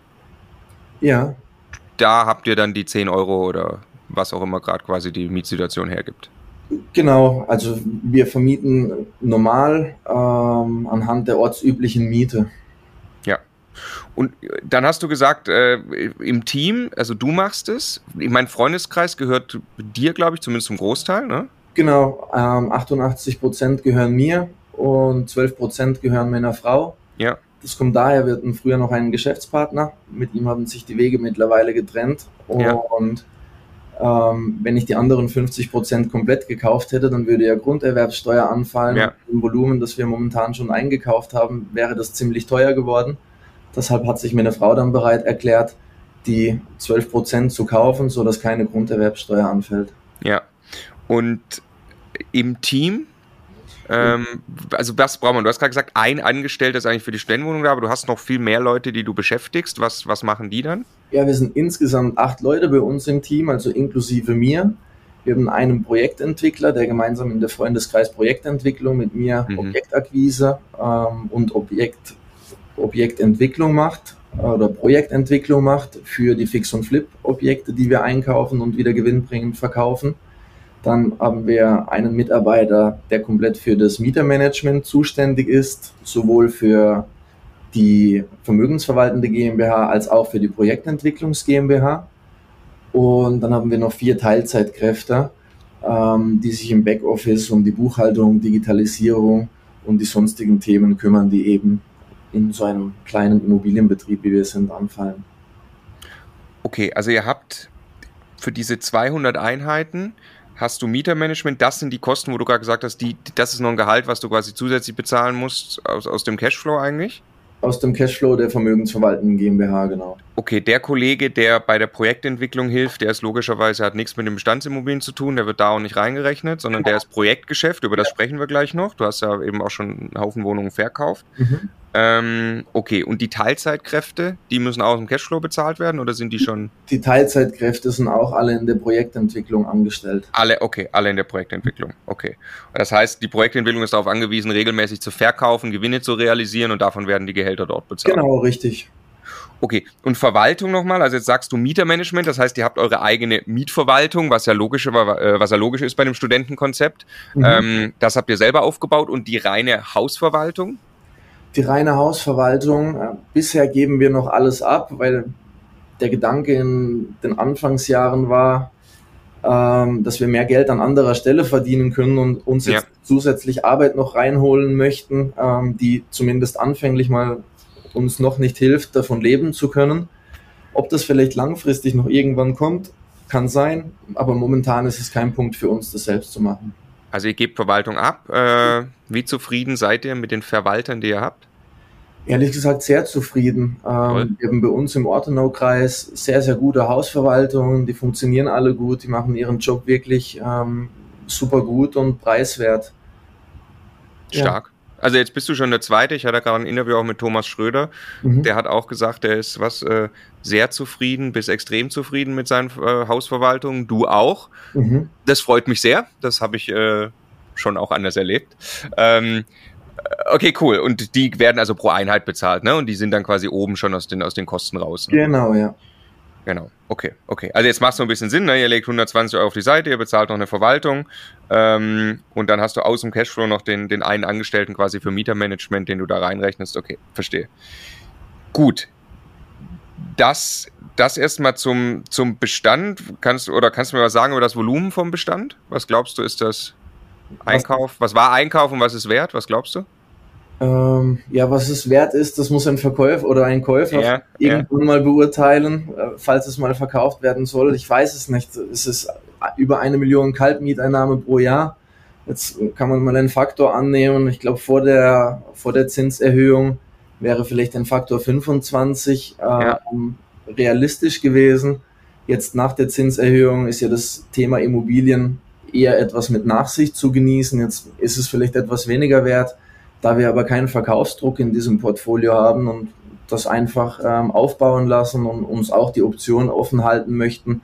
Ja. Da habt ihr dann die 10 Euro oder was auch immer gerade quasi die Mietsituation hergibt. Genau, also wir vermieten normal ähm, anhand der ortsüblichen Miete. Und dann hast du gesagt, äh, im Team, also du machst es. Mein Freundeskreis gehört dir, glaube ich, zumindest zum Großteil, ne? Genau, ähm, 88 Prozent gehören mir und 12 Prozent gehören meiner Frau. Ja. Das kommt daher, wir hatten früher noch einen Geschäftspartner. Mit ihm haben sich die Wege mittlerweile getrennt. Und ja ähm, wenn ich die anderen 50 Prozent komplett gekauft hätte, dann würde ja Grunderwerbsteuer anfallen. Ja. Im Volumen, das wir momentan schon eingekauft haben, wäre das ziemlich teuer geworden. Deshalb hat sich meine Frau dann bereit erklärt, die 12 Prozent zu kaufen, sodass keine Grunderwerbsteuer anfällt. Ja. Und im Team ähm, also was braucht man? Du hast gerade gesagt, ein Angestellter ist eigentlich für die Studentenwohnung da, aber du hast noch viel mehr Leute, die du beschäftigst. Was, was machen die dann? Ja, wir sind insgesamt acht Leute bei uns im Team, also inklusive mir. Wir haben einen Projektentwickler, der gemeinsam in der Freundeskreis Projektentwicklung mit mir mhm. Objektakquise ähm, und Objekt, Objektentwicklung macht oder Projektentwicklung macht für die Fix- und Flip-Objekte, die wir einkaufen und wieder gewinnbringend verkaufen. Dann haben wir einen Mitarbeiter, der komplett für das Mietermanagement zuständig ist, sowohl für die vermögensverwaltende GmbH als auch für die Projektentwicklungs GmbH. Und dann haben wir noch vier Teilzeitkräfte, ähm, die sich im Backoffice um die Buchhaltung, Digitalisierung und die sonstigen Themen kümmern, die eben in so einem kleinen Immobilienbetrieb, wie wir sind, anfallen. Okay, also ihr habt für diese 200 Einheiten hast du Mietermanagement, das sind die Kosten, wo du gerade gesagt hast, die, das ist noch ein Gehalt, was du quasi zusätzlich bezahlen musst aus, aus dem Cashflow eigentlich? Aus dem Cashflow der Vermögensverwaltenden GmbH, genau. Okay, der Kollege, der bei der Projektentwicklung hilft, der ist logischerweise, hat nichts mit den Bestandsimmobilien zu tun, der wird da auch nicht reingerechnet, sondern der ist Projektgeschäft, über das sprechen wir gleich noch. Du hast ja eben auch schon einen Haufen Wohnungen verkauft. Mhm. Ähm, okay, und die Teilzeitkräfte, die müssen auch aus dem Cashflow bezahlt werden oder sind die schon? Die Teilzeitkräfte sind auch alle in der Projektentwicklung angestellt. Alle, okay, alle in der Projektentwicklung. Okay. Das heißt, die Projektentwicklung ist darauf angewiesen, regelmäßig zu verkaufen, Gewinne zu realisieren und davon werden die Gehälter dort bezahlt. Genau, richtig. Okay, und Verwaltung nochmal, also jetzt sagst du Mietermanagement, das heißt, ihr habt eure eigene Mietverwaltung, was ja logisch, äh, was ja logisch ist bei dem Studentenkonzept. Mhm. Ähm, das habt ihr selber aufgebaut und die reine Hausverwaltung? die reine Hausverwaltung. Äh, bisher geben wir noch alles ab, weil der Gedanke in den Anfangsjahren war, ähm, dass wir mehr Geld an anderer Stelle verdienen können und uns jetzt zusätzlich Arbeit noch reinholen möchten, ähm, die zumindest anfänglich mal uns noch nicht hilft, davon leben zu können. Ob das vielleicht langfristig noch irgendwann kommt, kann sein, aber momentan ist es kein Punkt für uns, das selbst zu machen. Also ihr gebt Verwaltung ab. Äh, wie zufrieden seid ihr mit den Verwaltern, die ihr habt? Ehrlich gesagt sehr zufrieden. Ähm, wir haben bei uns im Ortenau-Kreis sehr, sehr gute Hausverwaltungen. Die funktionieren alle gut. Die machen ihren Job wirklich ähm, super gut und preiswert. Stark. Also jetzt bist du schon der Zweite. Ich hatte gerade ein Interview auch mit Thomas Schröder. Mhm. Der hat auch gesagt, er ist was äh, sehr zufrieden bis extrem zufrieden mit seinen äh, Hausverwaltungen. Du auch. Mhm. Das freut mich sehr. Das habe ich äh, schon auch anders erlebt. Ähm, okay, cool. Und die werden also pro Einheit bezahlt, ne? Und die sind dann quasi oben schon aus den, aus den Kosten raus. Ne? Genau, ja. Genau, okay, okay. Also jetzt macht es so ein bisschen Sinn, ne? ihr legt 120 Euro auf die Seite, ihr bezahlt noch eine Verwaltung ähm, und dann hast du aus dem Cashflow noch den, den einen Angestellten quasi für Mietermanagement, den du da reinrechnest. Okay, verstehe. Gut. Das, das erstmal zum, zum Bestand. Kannst, oder kannst du mir was sagen über das Volumen vom Bestand? Was glaubst du, ist das Einkauf? Was war Einkauf und was ist wert? Was glaubst du? Ähm, ja, was es wert ist, das muss ein Verkäufer oder ein Käufer ja, irgendwann ja. mal beurteilen, äh, falls es mal verkauft werden soll. Ich weiß es nicht. Es ist über eine Million Kaltmieteinnahme pro Jahr. Jetzt kann man mal einen Faktor annehmen. Ich glaube, vor der, vor der Zinserhöhung wäre vielleicht ein Faktor 25 äh, ja. realistisch gewesen. Jetzt nach der Zinserhöhung ist ja das Thema Immobilien eher etwas mit Nachsicht zu genießen. Jetzt ist es vielleicht etwas weniger wert. Da wir aber keinen Verkaufsdruck in diesem Portfolio haben und das einfach ähm, aufbauen lassen und uns auch die Option offen halten möchten,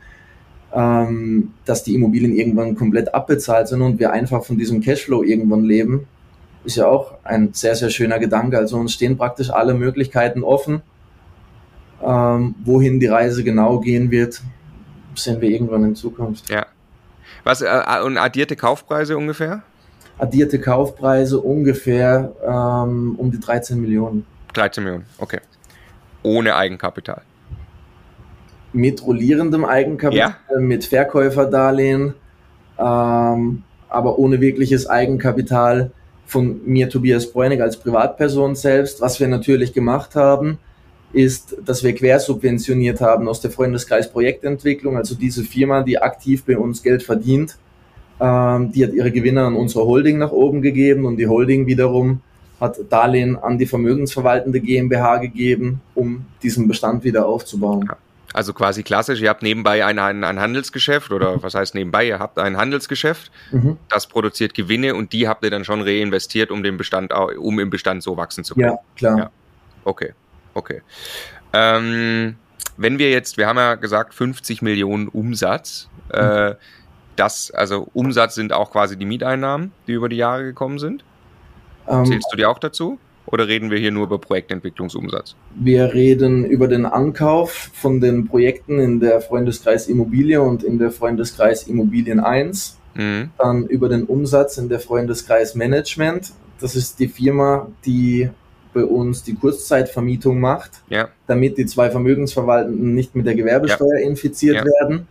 ähm, dass die Immobilien irgendwann komplett abbezahlt sind und wir einfach von diesem Cashflow irgendwann leben, ist ja auch ein sehr, sehr schöner Gedanke. Also uns stehen praktisch alle Möglichkeiten offen. Ähm, wohin die Reise genau gehen wird, sehen wir irgendwann in Zukunft. Ja. Was äh, und addierte Kaufpreise ungefähr? Addierte Kaufpreise ungefähr ähm, um die 13 Millionen. 13 Millionen, okay. Ohne Eigenkapital. Mit rollierendem Eigenkapital, ja. mit Verkäuferdarlehen, ähm, aber ohne wirkliches Eigenkapital von mir, Tobias Bräunig, als Privatperson selbst. Was wir natürlich gemacht haben, ist, dass wir quersubventioniert haben aus der Freundeskreis Projektentwicklung, also diese Firma, die aktiv bei uns Geld verdient ähm, die hat ihre Gewinne an unsere Holding nach oben gegeben und die Holding wiederum hat Darlehen an die vermögensverwaltende GmbH gegeben, um diesen Bestand wieder aufzubauen. Also quasi klassisch, ihr habt nebenbei ein, ein, ein Handelsgeschäft oder was heißt nebenbei, ihr habt ein Handelsgeschäft, mhm. das produziert Gewinne und die habt ihr dann schon reinvestiert, um den Bestand, um im Bestand so wachsen zu können. Ja, klar. Ja. Okay, okay. Ähm, wenn wir jetzt, wir haben ja gesagt 50 Millionen Umsatz, mhm. äh, das, also Umsatz sind auch quasi die Mieteinnahmen, die über die Jahre gekommen sind. Ähm, Zählst du die auch dazu? Oder reden wir hier nur über Projektentwicklungsumsatz? Wir reden über den Ankauf von den Projekten in der Freundeskreis Immobilie und in der Freundeskreis Immobilien 1. Mhm. Dann über den Umsatz in der Freundeskreis Management. Das ist die Firma, die bei uns die Kurzzeitvermietung macht, ja. damit die zwei Vermögensverwaltenden nicht mit der Gewerbesteuer ja. infiziert ja. werden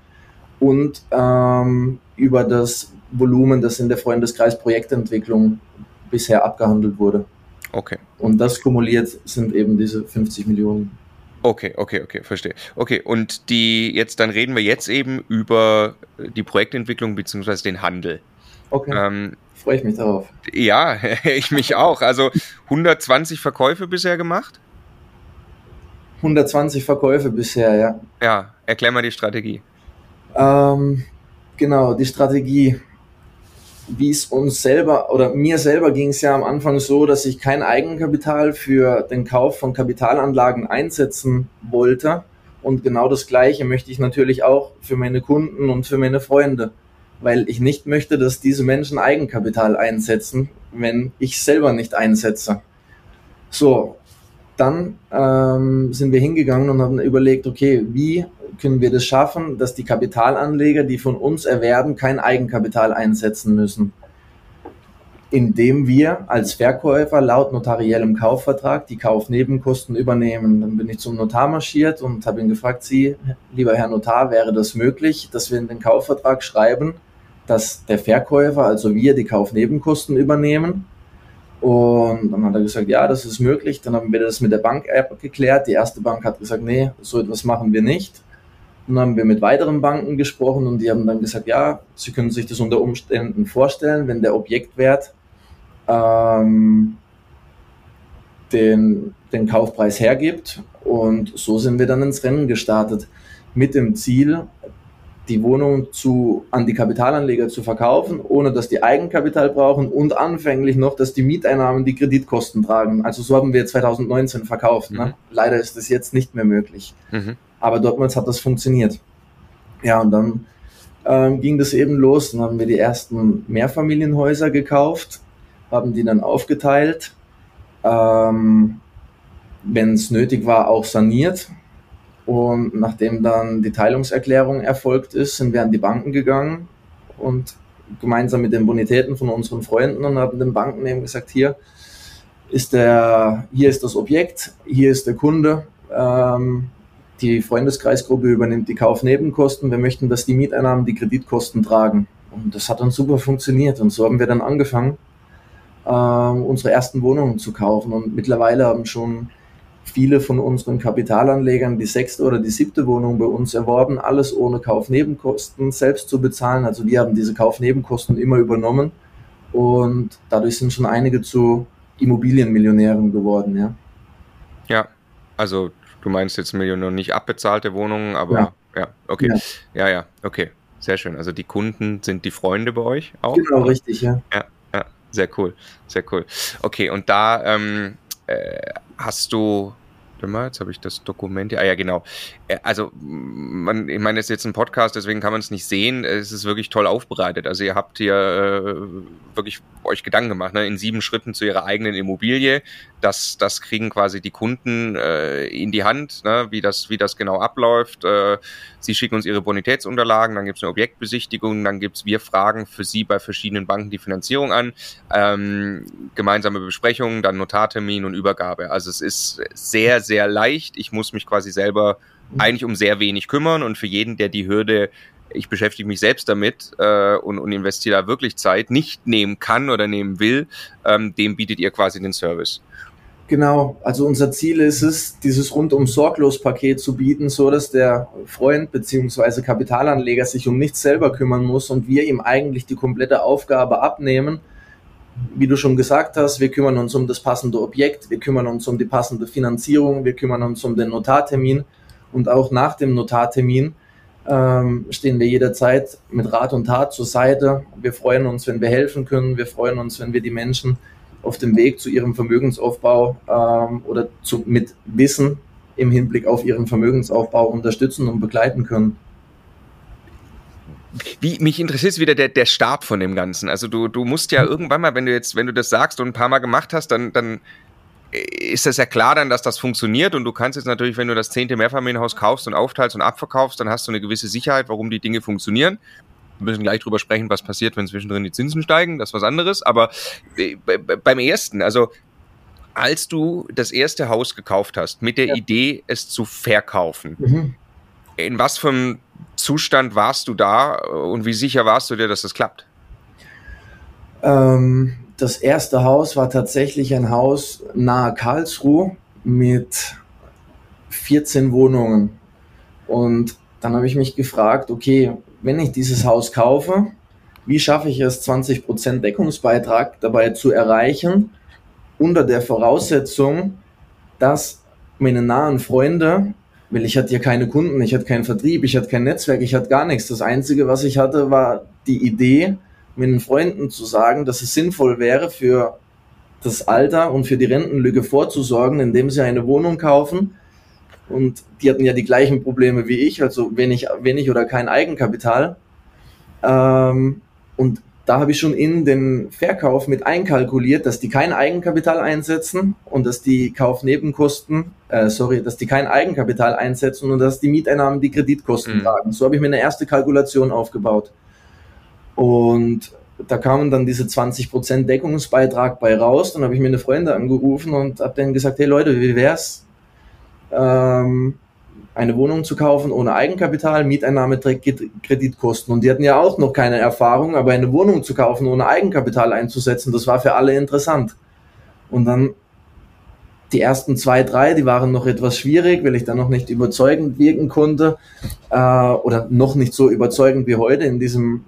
und ähm, über das Volumen, das in der Freundeskreis Projektentwicklung bisher abgehandelt wurde. Okay. Und das kumuliert sind eben diese 50 Millionen. Okay, okay, okay, verstehe. Okay, und die jetzt, dann reden wir jetzt eben über die Projektentwicklung bzw. den Handel. Okay. Ähm, Freue ich mich darauf. Ja, [laughs] ich mich auch. Also 120 Verkäufe bisher gemacht? 120 Verkäufe bisher, ja. Ja, erklär mal die Strategie. Ähm, genau, die Strategie. Wie es uns selber oder mir selber ging es ja am Anfang so, dass ich kein Eigenkapital für den Kauf von Kapitalanlagen einsetzen wollte. Und genau das Gleiche möchte ich natürlich auch für meine Kunden und für meine Freunde, weil ich nicht möchte, dass diese Menschen Eigenkapital einsetzen, wenn ich selber nicht einsetze. So, dann ähm, sind wir hingegangen und haben überlegt, okay, wie können wir das schaffen, dass die Kapitalanleger, die von uns erwerben, kein Eigenkapital einsetzen müssen. Indem wir als Verkäufer laut notariellem Kaufvertrag die Kaufnebenkosten übernehmen. Dann bin ich zum Notar marschiert und habe ihn gefragt, Sie, lieber Herr Notar, wäre das möglich, dass wir in den Kaufvertrag schreiben, dass der Verkäufer, also wir, die Kaufnebenkosten übernehmen? Und dann hat er gesagt, ja, das ist möglich. Dann haben wir das mit der Bank-App geklärt. Die erste Bank hat gesagt, nee, so etwas machen wir nicht. Dann haben wir mit weiteren Banken gesprochen und die haben dann gesagt, ja, sie können sich das unter Umständen vorstellen, wenn der Objektwert ähm, den, den Kaufpreis hergibt. Und so sind wir dann ins Rennen gestartet mit dem Ziel, die Wohnung zu, an die Kapitalanleger zu verkaufen, ohne dass die Eigenkapital brauchen und anfänglich noch, dass die Mieteinnahmen die Kreditkosten tragen. Also so haben wir 2019 verkauft. Ne? Mhm. Ne? Leider ist das jetzt nicht mehr möglich. Mhm. Aber dortmals hat das funktioniert. Ja, und dann ähm, ging das eben los. Dann haben wir die ersten Mehrfamilienhäuser gekauft, haben die dann aufgeteilt. Ähm, Wenn es nötig war, auch saniert und nachdem dann die Teilungserklärung erfolgt ist, sind wir an die Banken gegangen und gemeinsam mit den Bonitäten von unseren Freunden und haben den Banken eben gesagt, hier ist der, hier ist das Objekt, hier ist der Kunde, ähm, die Freundeskreisgruppe übernimmt die Kaufnebenkosten, wir möchten, dass die Mieteinnahmen die Kreditkosten tragen. Und das hat dann super funktioniert und so haben wir dann angefangen, ähm, unsere ersten Wohnungen zu kaufen und mittlerweile haben schon viele von unseren Kapitalanlegern die sechste oder die siebte Wohnung bei uns erworben, alles ohne Kaufnebenkosten selbst zu bezahlen. Also wir haben diese Kaufnebenkosten immer übernommen und dadurch sind schon einige zu Immobilienmillionären geworden, ja. Ja, also du meinst jetzt Millionär nicht abbezahlte Wohnungen, aber ja, ja okay. Ja. ja, ja, okay. Sehr schön. Also die Kunden sind die Freunde bei euch auch? Genau, richtig, ja. Ja, ja, sehr cool, sehr cool. Okay, und da ähm, äh, hast du Warte mal, jetzt habe ich das Dokument. Ah ja, genau. Äh, also, man, ich meine, es ist jetzt ein Podcast, deswegen kann man es nicht sehen. Es ist wirklich toll aufbereitet. Also ihr habt hier äh, wirklich euch Gedanken gemacht, ne? in sieben Schritten zu ihrer eigenen Immobilie. Das, das kriegen quasi die Kunden äh, in die Hand, ne? wie, das, wie das genau abläuft. Äh, sie schicken uns ihre Bonitätsunterlagen, dann gibt es eine Objektbesichtigung, dann gibt es wir Fragen für sie bei verschiedenen Banken die Finanzierung an, ähm, gemeinsame Besprechungen, dann Notartermin und Übergabe. Also es ist sehr, sehr leicht. Ich muss mich quasi selber eigentlich um sehr wenig kümmern und für jeden, der die Hürde ich beschäftige mich selbst damit äh, und, und investiere da wirklich Zeit, nicht nehmen kann oder nehmen will, ähm, dem bietet ihr quasi den Service. Genau, also unser Ziel ist es, dieses rundum sorglos Paket zu bieten, so dass der Freund beziehungsweise Kapitalanleger sich um nichts selber kümmern muss und wir ihm eigentlich die komplette Aufgabe abnehmen. Wie du schon gesagt hast, wir kümmern uns um das passende Objekt, wir kümmern uns um die passende Finanzierung, wir kümmern uns um den Notartermin und auch nach dem Notartermin ähm, stehen wir jederzeit mit Rat und Tat zur Seite. Wir freuen uns, wenn wir helfen können. Wir freuen uns, wenn wir die Menschen auf dem Weg zu ihrem Vermögensaufbau ähm, oder zu, mit Wissen im Hinblick auf ihren Vermögensaufbau unterstützen und begleiten können. Wie, mich interessiert wieder der, der Stab von dem Ganzen. Also du, du musst ja irgendwann mal, wenn du jetzt, wenn du das sagst und ein paar Mal gemacht hast, dann, dann ist das ja klar dann, dass das funktioniert und du kannst jetzt natürlich, wenn du das zehnte Mehrfamilienhaus kaufst und aufteilst und abverkaufst, dann hast du eine gewisse Sicherheit, warum die Dinge funktionieren. Wir müssen gleich drüber sprechen, was passiert, wenn zwischendrin die Zinsen steigen, das ist was anderes. Aber äh, beim ersten, also als du das erste Haus gekauft hast, mit der ja. Idee, es zu verkaufen, mhm. in was für einem Zustand warst du da und wie sicher warst du dir, dass das klappt? Ähm, das erste Haus war tatsächlich ein Haus nahe Karlsruhe mit 14 Wohnungen. Und dann habe ich mich gefragt, okay, wenn ich dieses Haus kaufe, wie schaffe ich es, 20% Deckungsbeitrag dabei zu erreichen, unter der Voraussetzung, dass meine nahen Freunde, weil ich hatte ja keine Kunden, ich hatte keinen Vertrieb, ich hatte kein Netzwerk, ich hatte gar nichts. Das Einzige, was ich hatte, war die Idee, mit den Freunden zu sagen, dass es sinnvoll wäre, für das Alter und für die Rentenlücke vorzusorgen, indem sie eine Wohnung kaufen. Und die hatten ja die gleichen Probleme wie ich, also wenig, wenig oder kein Eigenkapital. Ähm, und da habe ich schon in den Verkauf mit einkalkuliert, dass die kein Eigenkapital einsetzen und dass die Kaufnebenkosten, äh, sorry, dass die kein Eigenkapital einsetzen und dass die Mieteinnahmen die Kreditkosten mhm. tragen. So habe ich mir eine erste Kalkulation aufgebaut. Und da kamen dann diese 20% Deckungsbeitrag bei raus. Dann habe ich mir eine Freunde angerufen und habe denen gesagt, hey Leute, wie wär's, ähm, eine Wohnung zu kaufen ohne Eigenkapital, Mieteinnahme Kreditkosten. Und die hatten ja auch noch keine Erfahrung, aber eine Wohnung zu kaufen ohne Eigenkapital einzusetzen, das war für alle interessant. Und dann die ersten zwei, drei, die waren noch etwas schwierig, weil ich dann noch nicht überzeugend wirken konnte äh, oder noch nicht so überzeugend wie heute in diesem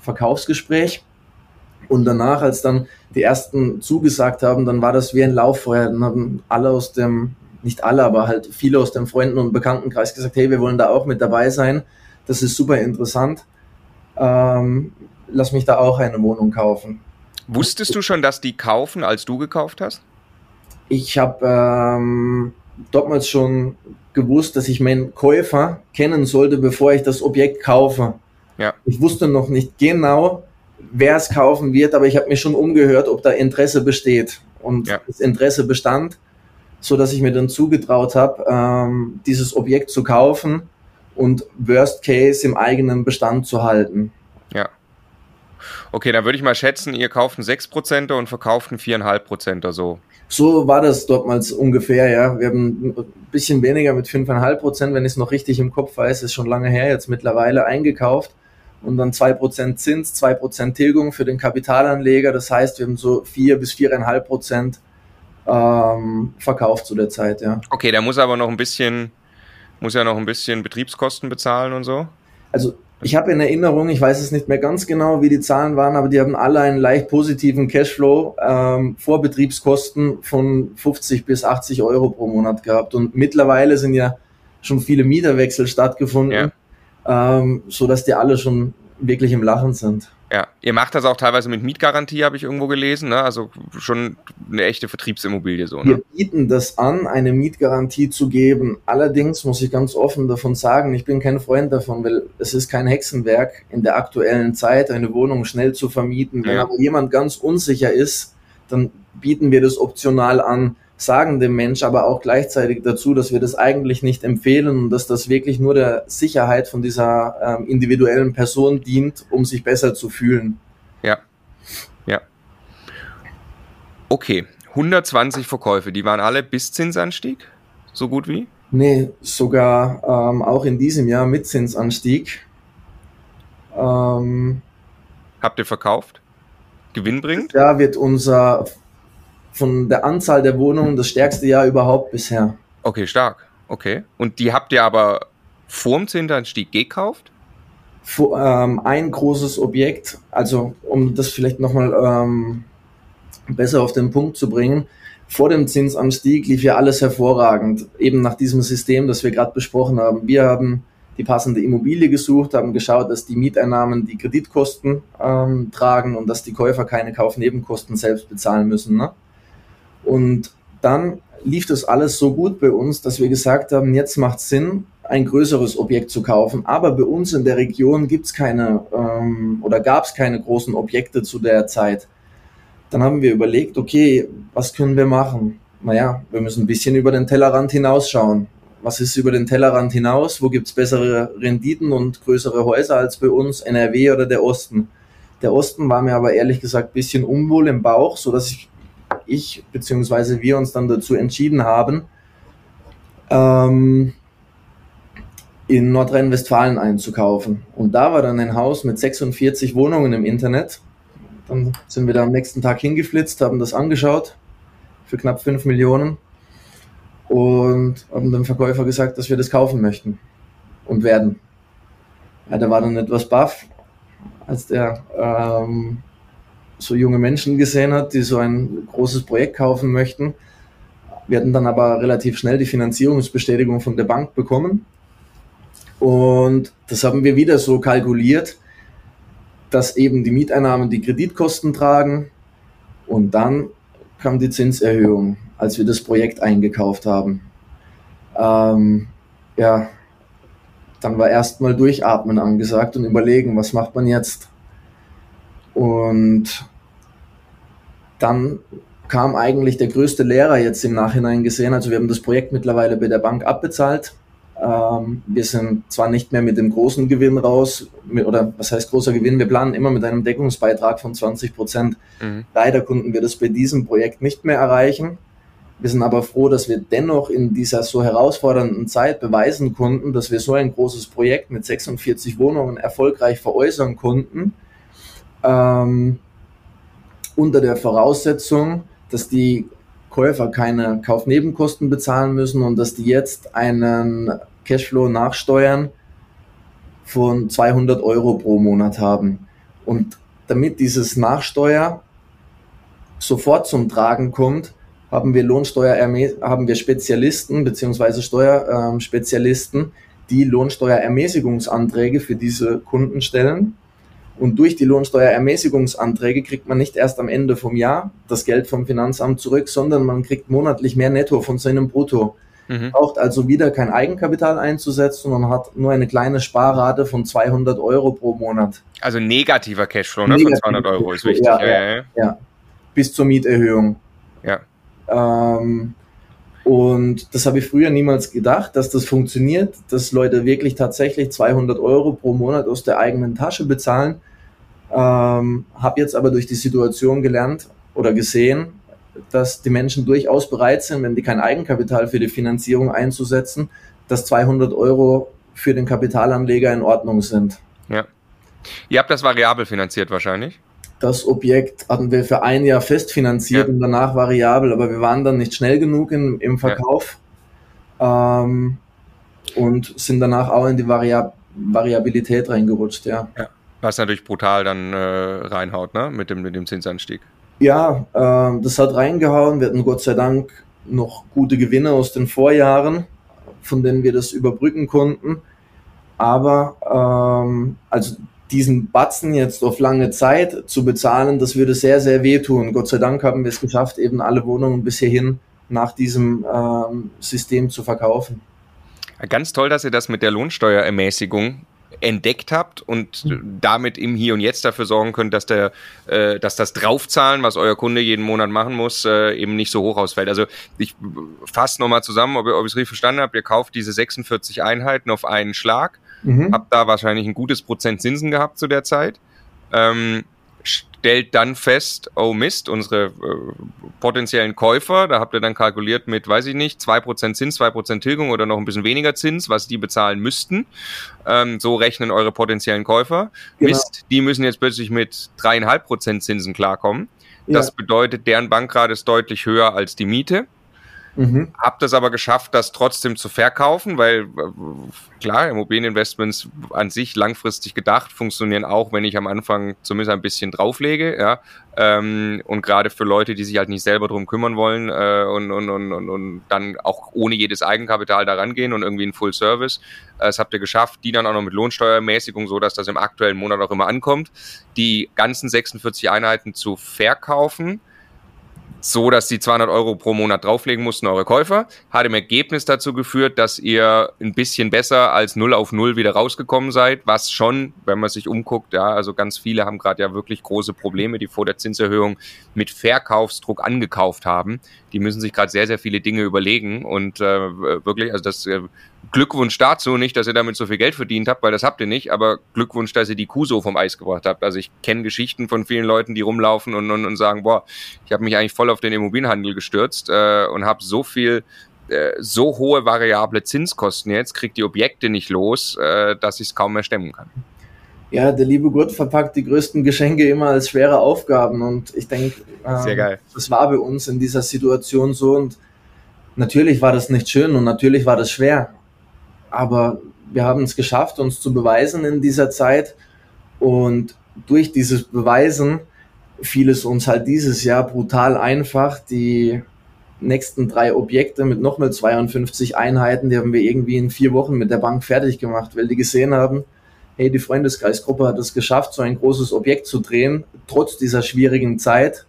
Verkaufsgespräch. Und danach, als dann die ersten zugesagt haben, dann war das wie ein Lauffeuer. Dann haben alle aus dem, nicht alle, aber halt viele aus dem Freunden- und Bekanntenkreis gesagt, hey, wir wollen da auch mit dabei sein. Das ist super interessant. Ähm, lass mich da auch eine Wohnung kaufen. Wusstest du schon, dass die kaufen, als du gekauft hast? Ich habe ähm, damals schon gewusst, dass ich meinen Käufer kennen sollte, bevor ich das Objekt kaufe. Ja. Ich wusste noch nicht genau, wer es kaufen wird, aber ich habe mich schon umgehört, ob da Interesse besteht. Und ja. das Interesse bestand, so dass ich mir dann zugetraut habe, ähm, dieses Objekt zu kaufen und Worst Case im eigenen Bestand zu halten. Ja. Okay, dann würde ich mal schätzen, ihr kauft einen 6% und verkauft einen 4,5% so. So war das dortmals ungefähr, ja. Wir haben ein bisschen weniger mit 5,5% wenn ich es noch richtig im Kopf weiß, ist schon lange her jetzt mittlerweile eingekauft. Und dann 2% Zins, 2% Tilgung für den Kapitalanleger. Das heißt, wir haben so 4 bis 4,5 ähm, verkauft zu der Zeit, ja. Okay, der muss aber noch ein bisschen, muss ja noch ein bisschen Betriebskosten bezahlen und so. Also ich habe in Erinnerung, ich weiß es nicht mehr ganz genau, wie die Zahlen waren, aber die haben alle einen leicht positiven Cashflow ähm, vor Betriebskosten von 50 bis 80 Euro pro Monat gehabt. Und mittlerweile sind ja schon viele Mieterwechsel stattgefunden, ja. ähm, so dass die alle schon wirklich im Lachen sind. Ja, ihr macht das auch teilweise mit Mietgarantie, habe ich irgendwo gelesen, ne? Also schon eine echte Vertriebsimmobilie so. Ne? Wir bieten das an, eine Mietgarantie zu geben. Allerdings muss ich ganz offen davon sagen, ich bin kein Freund davon, weil es ist kein Hexenwerk in der aktuellen Zeit, eine Wohnung schnell zu vermieten. Wenn ja. aber jemand ganz unsicher ist, dann bieten wir das optional an sagen dem Mensch aber auch gleichzeitig dazu, dass wir das eigentlich nicht empfehlen und dass das wirklich nur der Sicherheit von dieser ähm, individuellen Person dient, um sich besser zu fühlen. Ja, ja. Okay, 120 Verkäufe, die waren alle bis Zinsanstieg, so gut wie? Nee, sogar ähm, auch in diesem Jahr mit Zinsanstieg. Ähm, Habt ihr verkauft? Gewinnbringend? Da wird unser von der Anzahl der Wohnungen das stärkste Jahr überhaupt bisher. Okay, stark. Okay. Und die habt ihr aber vorm Zinsanstieg gekauft? Vor, ähm, ein großes Objekt, also um das vielleicht nochmal ähm, besser auf den Punkt zu bringen, vor dem Zinsanstieg lief ja alles hervorragend, eben nach diesem System, das wir gerade besprochen haben. Wir haben die passende Immobilie gesucht, haben geschaut, dass die Mieteinnahmen die Kreditkosten ähm, tragen und dass die Käufer keine Kaufnebenkosten selbst bezahlen müssen. Ne? Und dann lief das alles so gut bei uns, dass wir gesagt haben, jetzt macht Sinn, ein größeres Objekt zu kaufen. Aber bei uns in der Region gibt's keine ähm, oder gab es keine großen Objekte zu der Zeit. Dann haben wir überlegt, okay, was können wir machen? Naja, wir müssen ein bisschen über den Tellerrand hinausschauen. Was ist über den Tellerrand hinaus? Wo gibt's bessere Renditen und größere Häuser als bei uns, NRW oder der Osten? Der Osten war mir aber ehrlich gesagt bisschen unwohl im Bauch, so dass ich ich beziehungsweise wir uns dann dazu entschieden haben, ähm, in Nordrhein-Westfalen einzukaufen. Und da war dann ein Haus mit 46 Wohnungen im Internet. Dann sind wir da am nächsten Tag hingeflitzt, haben das angeschaut für knapp 5 Millionen und haben dem Verkäufer gesagt, dass wir das kaufen möchten und werden. Ja, der war dann etwas baff, als der ähm, so junge Menschen gesehen hat, die so ein großes Projekt kaufen möchten. Wir hatten dann aber relativ schnell die Finanzierungsbestätigung von der Bank bekommen. Und das haben wir wieder so kalkuliert, dass eben die Mieteinnahmen die Kreditkosten tragen. Und dann kam die Zinserhöhung, als wir das Projekt eingekauft haben. Ähm, ja, dann war erstmal durchatmen angesagt und überlegen, was macht man jetzt? Und dann kam eigentlich der größte Lehrer jetzt im Nachhinein gesehen. Also wir haben das Projekt mittlerweile bei der Bank abbezahlt. Ähm, wir sind zwar nicht mehr mit dem großen Gewinn raus, mit, oder was heißt großer Gewinn? Wir planen immer mit einem Deckungsbeitrag von 20 Prozent. Mhm. Leider konnten wir das bei diesem Projekt nicht mehr erreichen. Wir sind aber froh, dass wir dennoch in dieser so herausfordernden Zeit beweisen konnten, dass wir so ein großes Projekt mit 46 Wohnungen erfolgreich veräußern konnten. Ähm, unter der Voraussetzung, dass die Käufer keine Kaufnebenkosten bezahlen müssen und dass die jetzt einen Cashflow nachsteuern von 200 Euro pro Monat haben. Und damit dieses Nachsteuer sofort zum Tragen kommt, haben wir Lohnsteuer haben wir Spezialisten beziehungsweise Steuerspezialisten, die Lohnsteuerermäßigungsanträge für diese Kunden stellen. Und durch die Lohnsteuerermäßigungsanträge kriegt man nicht erst am Ende vom Jahr das Geld vom Finanzamt zurück, sondern man kriegt monatlich mehr Netto von seinem Brutto. Mhm. Braucht also wieder kein Eigenkapital einzusetzen und hat nur eine kleine Sparrate von 200 Euro pro Monat. Also negativer Cashflow ne, von 200 Euro ist wichtig. Ja, ja, ja. ja. Bis zur Mieterhöhung. Ja. Ähm, und das habe ich früher niemals gedacht, dass das funktioniert, dass Leute wirklich tatsächlich 200 Euro pro Monat aus der eigenen Tasche bezahlen. Ähm, habe jetzt aber durch die Situation gelernt oder gesehen, dass die Menschen durchaus bereit sind, wenn die kein Eigenkapital für die Finanzierung einzusetzen, dass 200 Euro für den Kapitalanleger in Ordnung sind. Ja. Ihr habt das variabel finanziert wahrscheinlich? Das Objekt hatten wir für ein Jahr festfinanziert ja. und danach variabel, aber wir waren dann nicht schnell genug in, im Verkauf ja. ähm, und sind danach auch in die Variab Variabilität reingerutscht, ja. ja. Was natürlich brutal dann äh, reinhaut, ne? Mit dem, mit dem Zinsanstieg. Ja, äh, das hat reingehauen. Wir hatten Gott sei Dank noch gute Gewinne aus den Vorjahren, von denen wir das überbrücken konnten. Aber ähm, also diesen Batzen jetzt auf lange Zeit zu bezahlen, das würde sehr, sehr wehtun. Gott sei Dank haben wir es geschafft, eben alle Wohnungen bis hierhin nach diesem ähm, System zu verkaufen. Ganz toll, dass ihr das mit der Lohnsteuerermäßigung entdeckt habt und mhm. damit im Hier und Jetzt dafür sorgen könnt, dass der, äh, dass das Draufzahlen, was euer Kunde jeden Monat machen muss, äh, eben nicht so hoch ausfällt. Also ich fasse nochmal zusammen, ob, ihr, ob ich es richtig verstanden habe. Ihr kauft diese 46 Einheiten auf einen Schlag Mhm. Hab da wahrscheinlich ein gutes Prozent Zinsen gehabt zu der Zeit. Ähm, stellt dann fest, oh Mist, unsere äh, potenziellen Käufer, da habt ihr dann kalkuliert mit, weiß ich nicht, zwei Prozent Zins, zwei Prozent Tilgung oder noch ein bisschen weniger Zins, was die bezahlen müssten. Ähm, so rechnen eure potenziellen Käufer. Genau. Mist, die müssen jetzt plötzlich mit dreieinhalb Prozent Zinsen klarkommen. Das ja. bedeutet, deren Bankrate ist deutlich höher als die Miete. Mhm. Hab das aber geschafft, das trotzdem zu verkaufen, weil klar, Immobilieninvestments an sich langfristig gedacht funktionieren auch, wenn ich am Anfang zumindest ein bisschen drauflege, ja. Ähm, und gerade für Leute, die sich halt nicht selber drum kümmern wollen äh, und, und, und, und, und dann auch ohne jedes Eigenkapital da rangehen und irgendwie ein Full Service, äh, das habt ihr geschafft, die dann auch noch mit Lohnsteuermäßigung, so dass das im aktuellen Monat auch immer ankommt, die ganzen 46 Einheiten zu verkaufen so, dass die 200 Euro pro Monat drauflegen mussten, eure Käufer. Hat im Ergebnis dazu geführt, dass ihr ein bisschen besser als 0 auf 0 wieder rausgekommen seid, was schon, wenn man sich umguckt, ja, also ganz viele haben gerade ja wirklich große Probleme, die vor der Zinserhöhung mit Verkaufsdruck angekauft haben. Die müssen sich gerade sehr, sehr viele Dinge überlegen und äh, wirklich, also das äh, Glückwunsch dazu, nicht, dass ihr damit so viel Geld verdient habt, weil das habt ihr nicht, aber Glückwunsch, dass ihr die Kuh so vom Eis gebracht habt. Also ich kenne Geschichten von vielen Leuten, die rumlaufen und, und, und sagen, boah, ich habe mich eigentlich voll auf den Immobilienhandel gestürzt äh, und habe so viel äh, so hohe variable Zinskosten jetzt, kriegt die Objekte nicht los, äh, dass ich es kaum mehr stemmen kann. Ja, der liebe Gott verpackt die größten Geschenke immer als schwere Aufgaben und ich denke, ähm, das war bei uns in dieser Situation so und natürlich war das nicht schön und natürlich war das schwer, aber wir haben es geschafft, uns zu beweisen in dieser Zeit. Und durch dieses Beweisen fiel es uns halt dieses Jahr brutal einfach, die nächsten drei Objekte mit nochmal 52 Einheiten, die haben wir irgendwie in vier Wochen mit der Bank fertig gemacht, weil die gesehen haben, hey, die Freundeskreisgruppe hat es geschafft, so ein großes Objekt zu drehen, trotz dieser schwierigen Zeit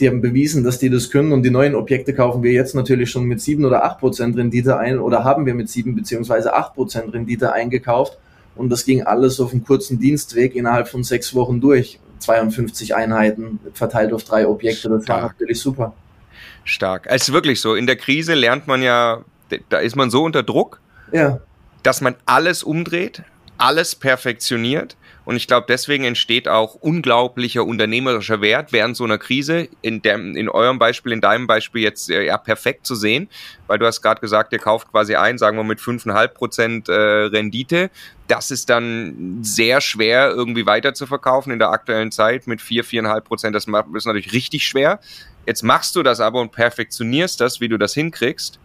die haben bewiesen, dass die das können und die neuen Objekte kaufen wir jetzt natürlich schon mit sieben oder acht Prozent Rendite ein oder haben wir mit sieben beziehungsweise acht Prozent Rendite eingekauft und das ging alles auf einem kurzen Dienstweg innerhalb von sechs Wochen durch. 52 Einheiten verteilt auf drei Objekte, das Stark. war natürlich super. Stark. Es ist wirklich so. In der Krise lernt man ja, da ist man so unter Druck, ja. dass man alles umdreht, alles perfektioniert Und ich glaube, deswegen entsteht auch unglaublicher unternehmerischer Wert während so einer Krise. In, dem, in eurem Beispiel, in deinem Beispiel jetzt äh, ja perfekt zu sehen, weil du hast gerade gesagt, ihr kauft quasi ein, sagen wir mit 5,5 Prozent äh, Rendite. Das ist dann sehr schwer irgendwie weiter zu verkaufen in der aktuellen Zeit mit 4, 4,5 Prozent. Das ist natürlich richtig schwer. Jetzt machst du das aber und perfektionierst das, wie du das hinkriegst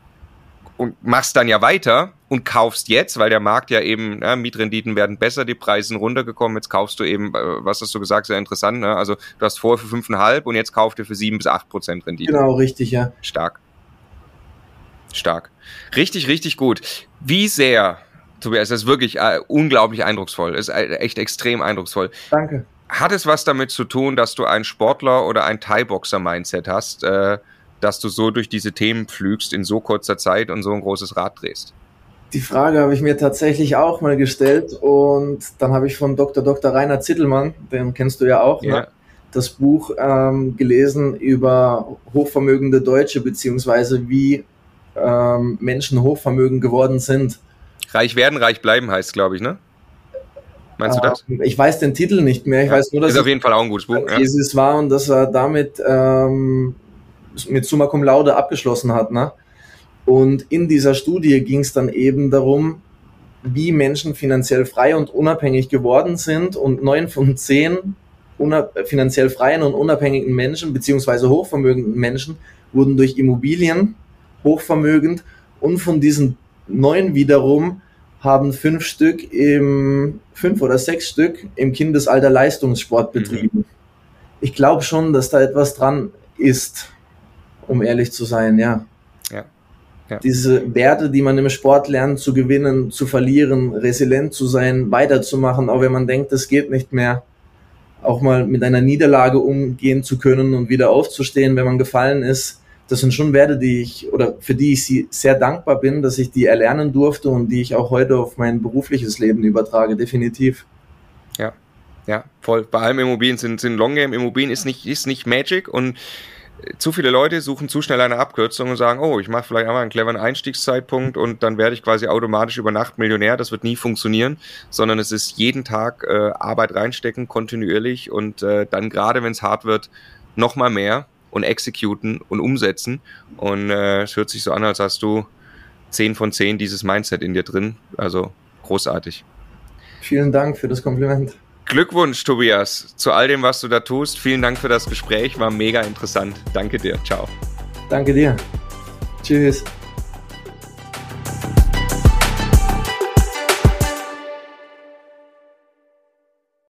und machst dann ja weiter und kaufst jetzt, weil der Markt ja eben, ja, Mietrenditen werden besser, die Preise sind runtergekommen, jetzt kaufst du eben, äh, was hast du gesagt, sehr interessant, ne? also du hast vorher für fünfeinhalb und jetzt kaufst du für sieben bis acht Prozent Rendite. Genau, richtig, ja. Stark. Stark. Richtig, richtig gut. Wie sehr, Tobias, das ist wirklich äh, unglaublich eindrucksvoll, ist äh, echt extrem eindrucksvoll. Danke. Hat es was damit zu tun, dass du ein Sportler oder ein Thai-Boxer-Mindset hast, äh, dass du so durch diese Themen pflügst in so kurzer Zeit und so ein großes Rad drehst? Die Frage habe ich mir tatsächlich auch mal gestellt und dann habe ich von Dr. Dr. Rainer Zittelmann, den kennst du ja auch, ja. Ne? das Buch ähm, gelesen über hochvermögende Deutsche beziehungsweise wie ähm, Menschen hochvermögend geworden sind. Reich werden, reich bleiben heißt, glaube ich, ne? Meinst du das? Ähm, ich weiß den Titel nicht mehr. Ich ja, weiß nur, dass ist auf jeden Fall auch ein gutes Buch. Ja. Jesus war und dass er damit ähm, mit Summa Cum Laude abgeschlossen hat. Ne? Und in dieser Studie ging es dann eben darum, wie Menschen finanziell frei und unabhängig geworden sind. Und neun von zehn finanziell freien und unabhängigen Menschen beziehungsweise hochvermögenden Menschen wurden durch Immobilien hochvermögend und von diesen neun wiederum haben fünf Stück im, fünf oder sechs Stück im Kindesalter Leistungssport mhm. betrieben. Mhm. Ich glaube schon, dass da etwas dran ist, um ehrlich zu sein, ja. ja. ja. Diese Werte, die man im Sport lernt, zu gewinnen, zu verlieren, resilient zu sein, weiterzumachen, auch wenn man denkt, das geht nicht mehr. Auch mal mit einer Niederlage umgehen zu können und wieder aufzustehen, wenn man gefallen ist das sind schon Werte, die ich oder für die ich sie sehr dankbar bin, dass ich die erlernen durfte und die ich auch heute auf mein berufliches Leben übertrage, definitiv. Ja, ja, voll. Bei allem Immobilien sind, sind Long Game. Immobilien ist nicht, ist nicht Magic und zu viele Leute suchen zu schnell eine Abkürzung und sagen, oh, ich mache vielleicht einmal einen cleveren Einstiegszeitpunkt und dann werde ich quasi automatisch über Nacht Millionär. Das wird nie funktionieren, sondern es ist jeden Tag äh, Arbeit reinstecken, kontinuierlich und äh, dann gerade, wenn es hart wird, noch mal mehr und exekuten und umsetzen. Und äh, es hört sich so an, als hast du 10 von 10 dieses Mindset in dir drin. Also großartig. Vielen Dank für das Kompliment. Glückwunsch, Tobias, zu all dem, was du da tust. Vielen Dank für das Gespräch, war mega interessant. Danke dir. Ciao. Danke dir. Tschüss.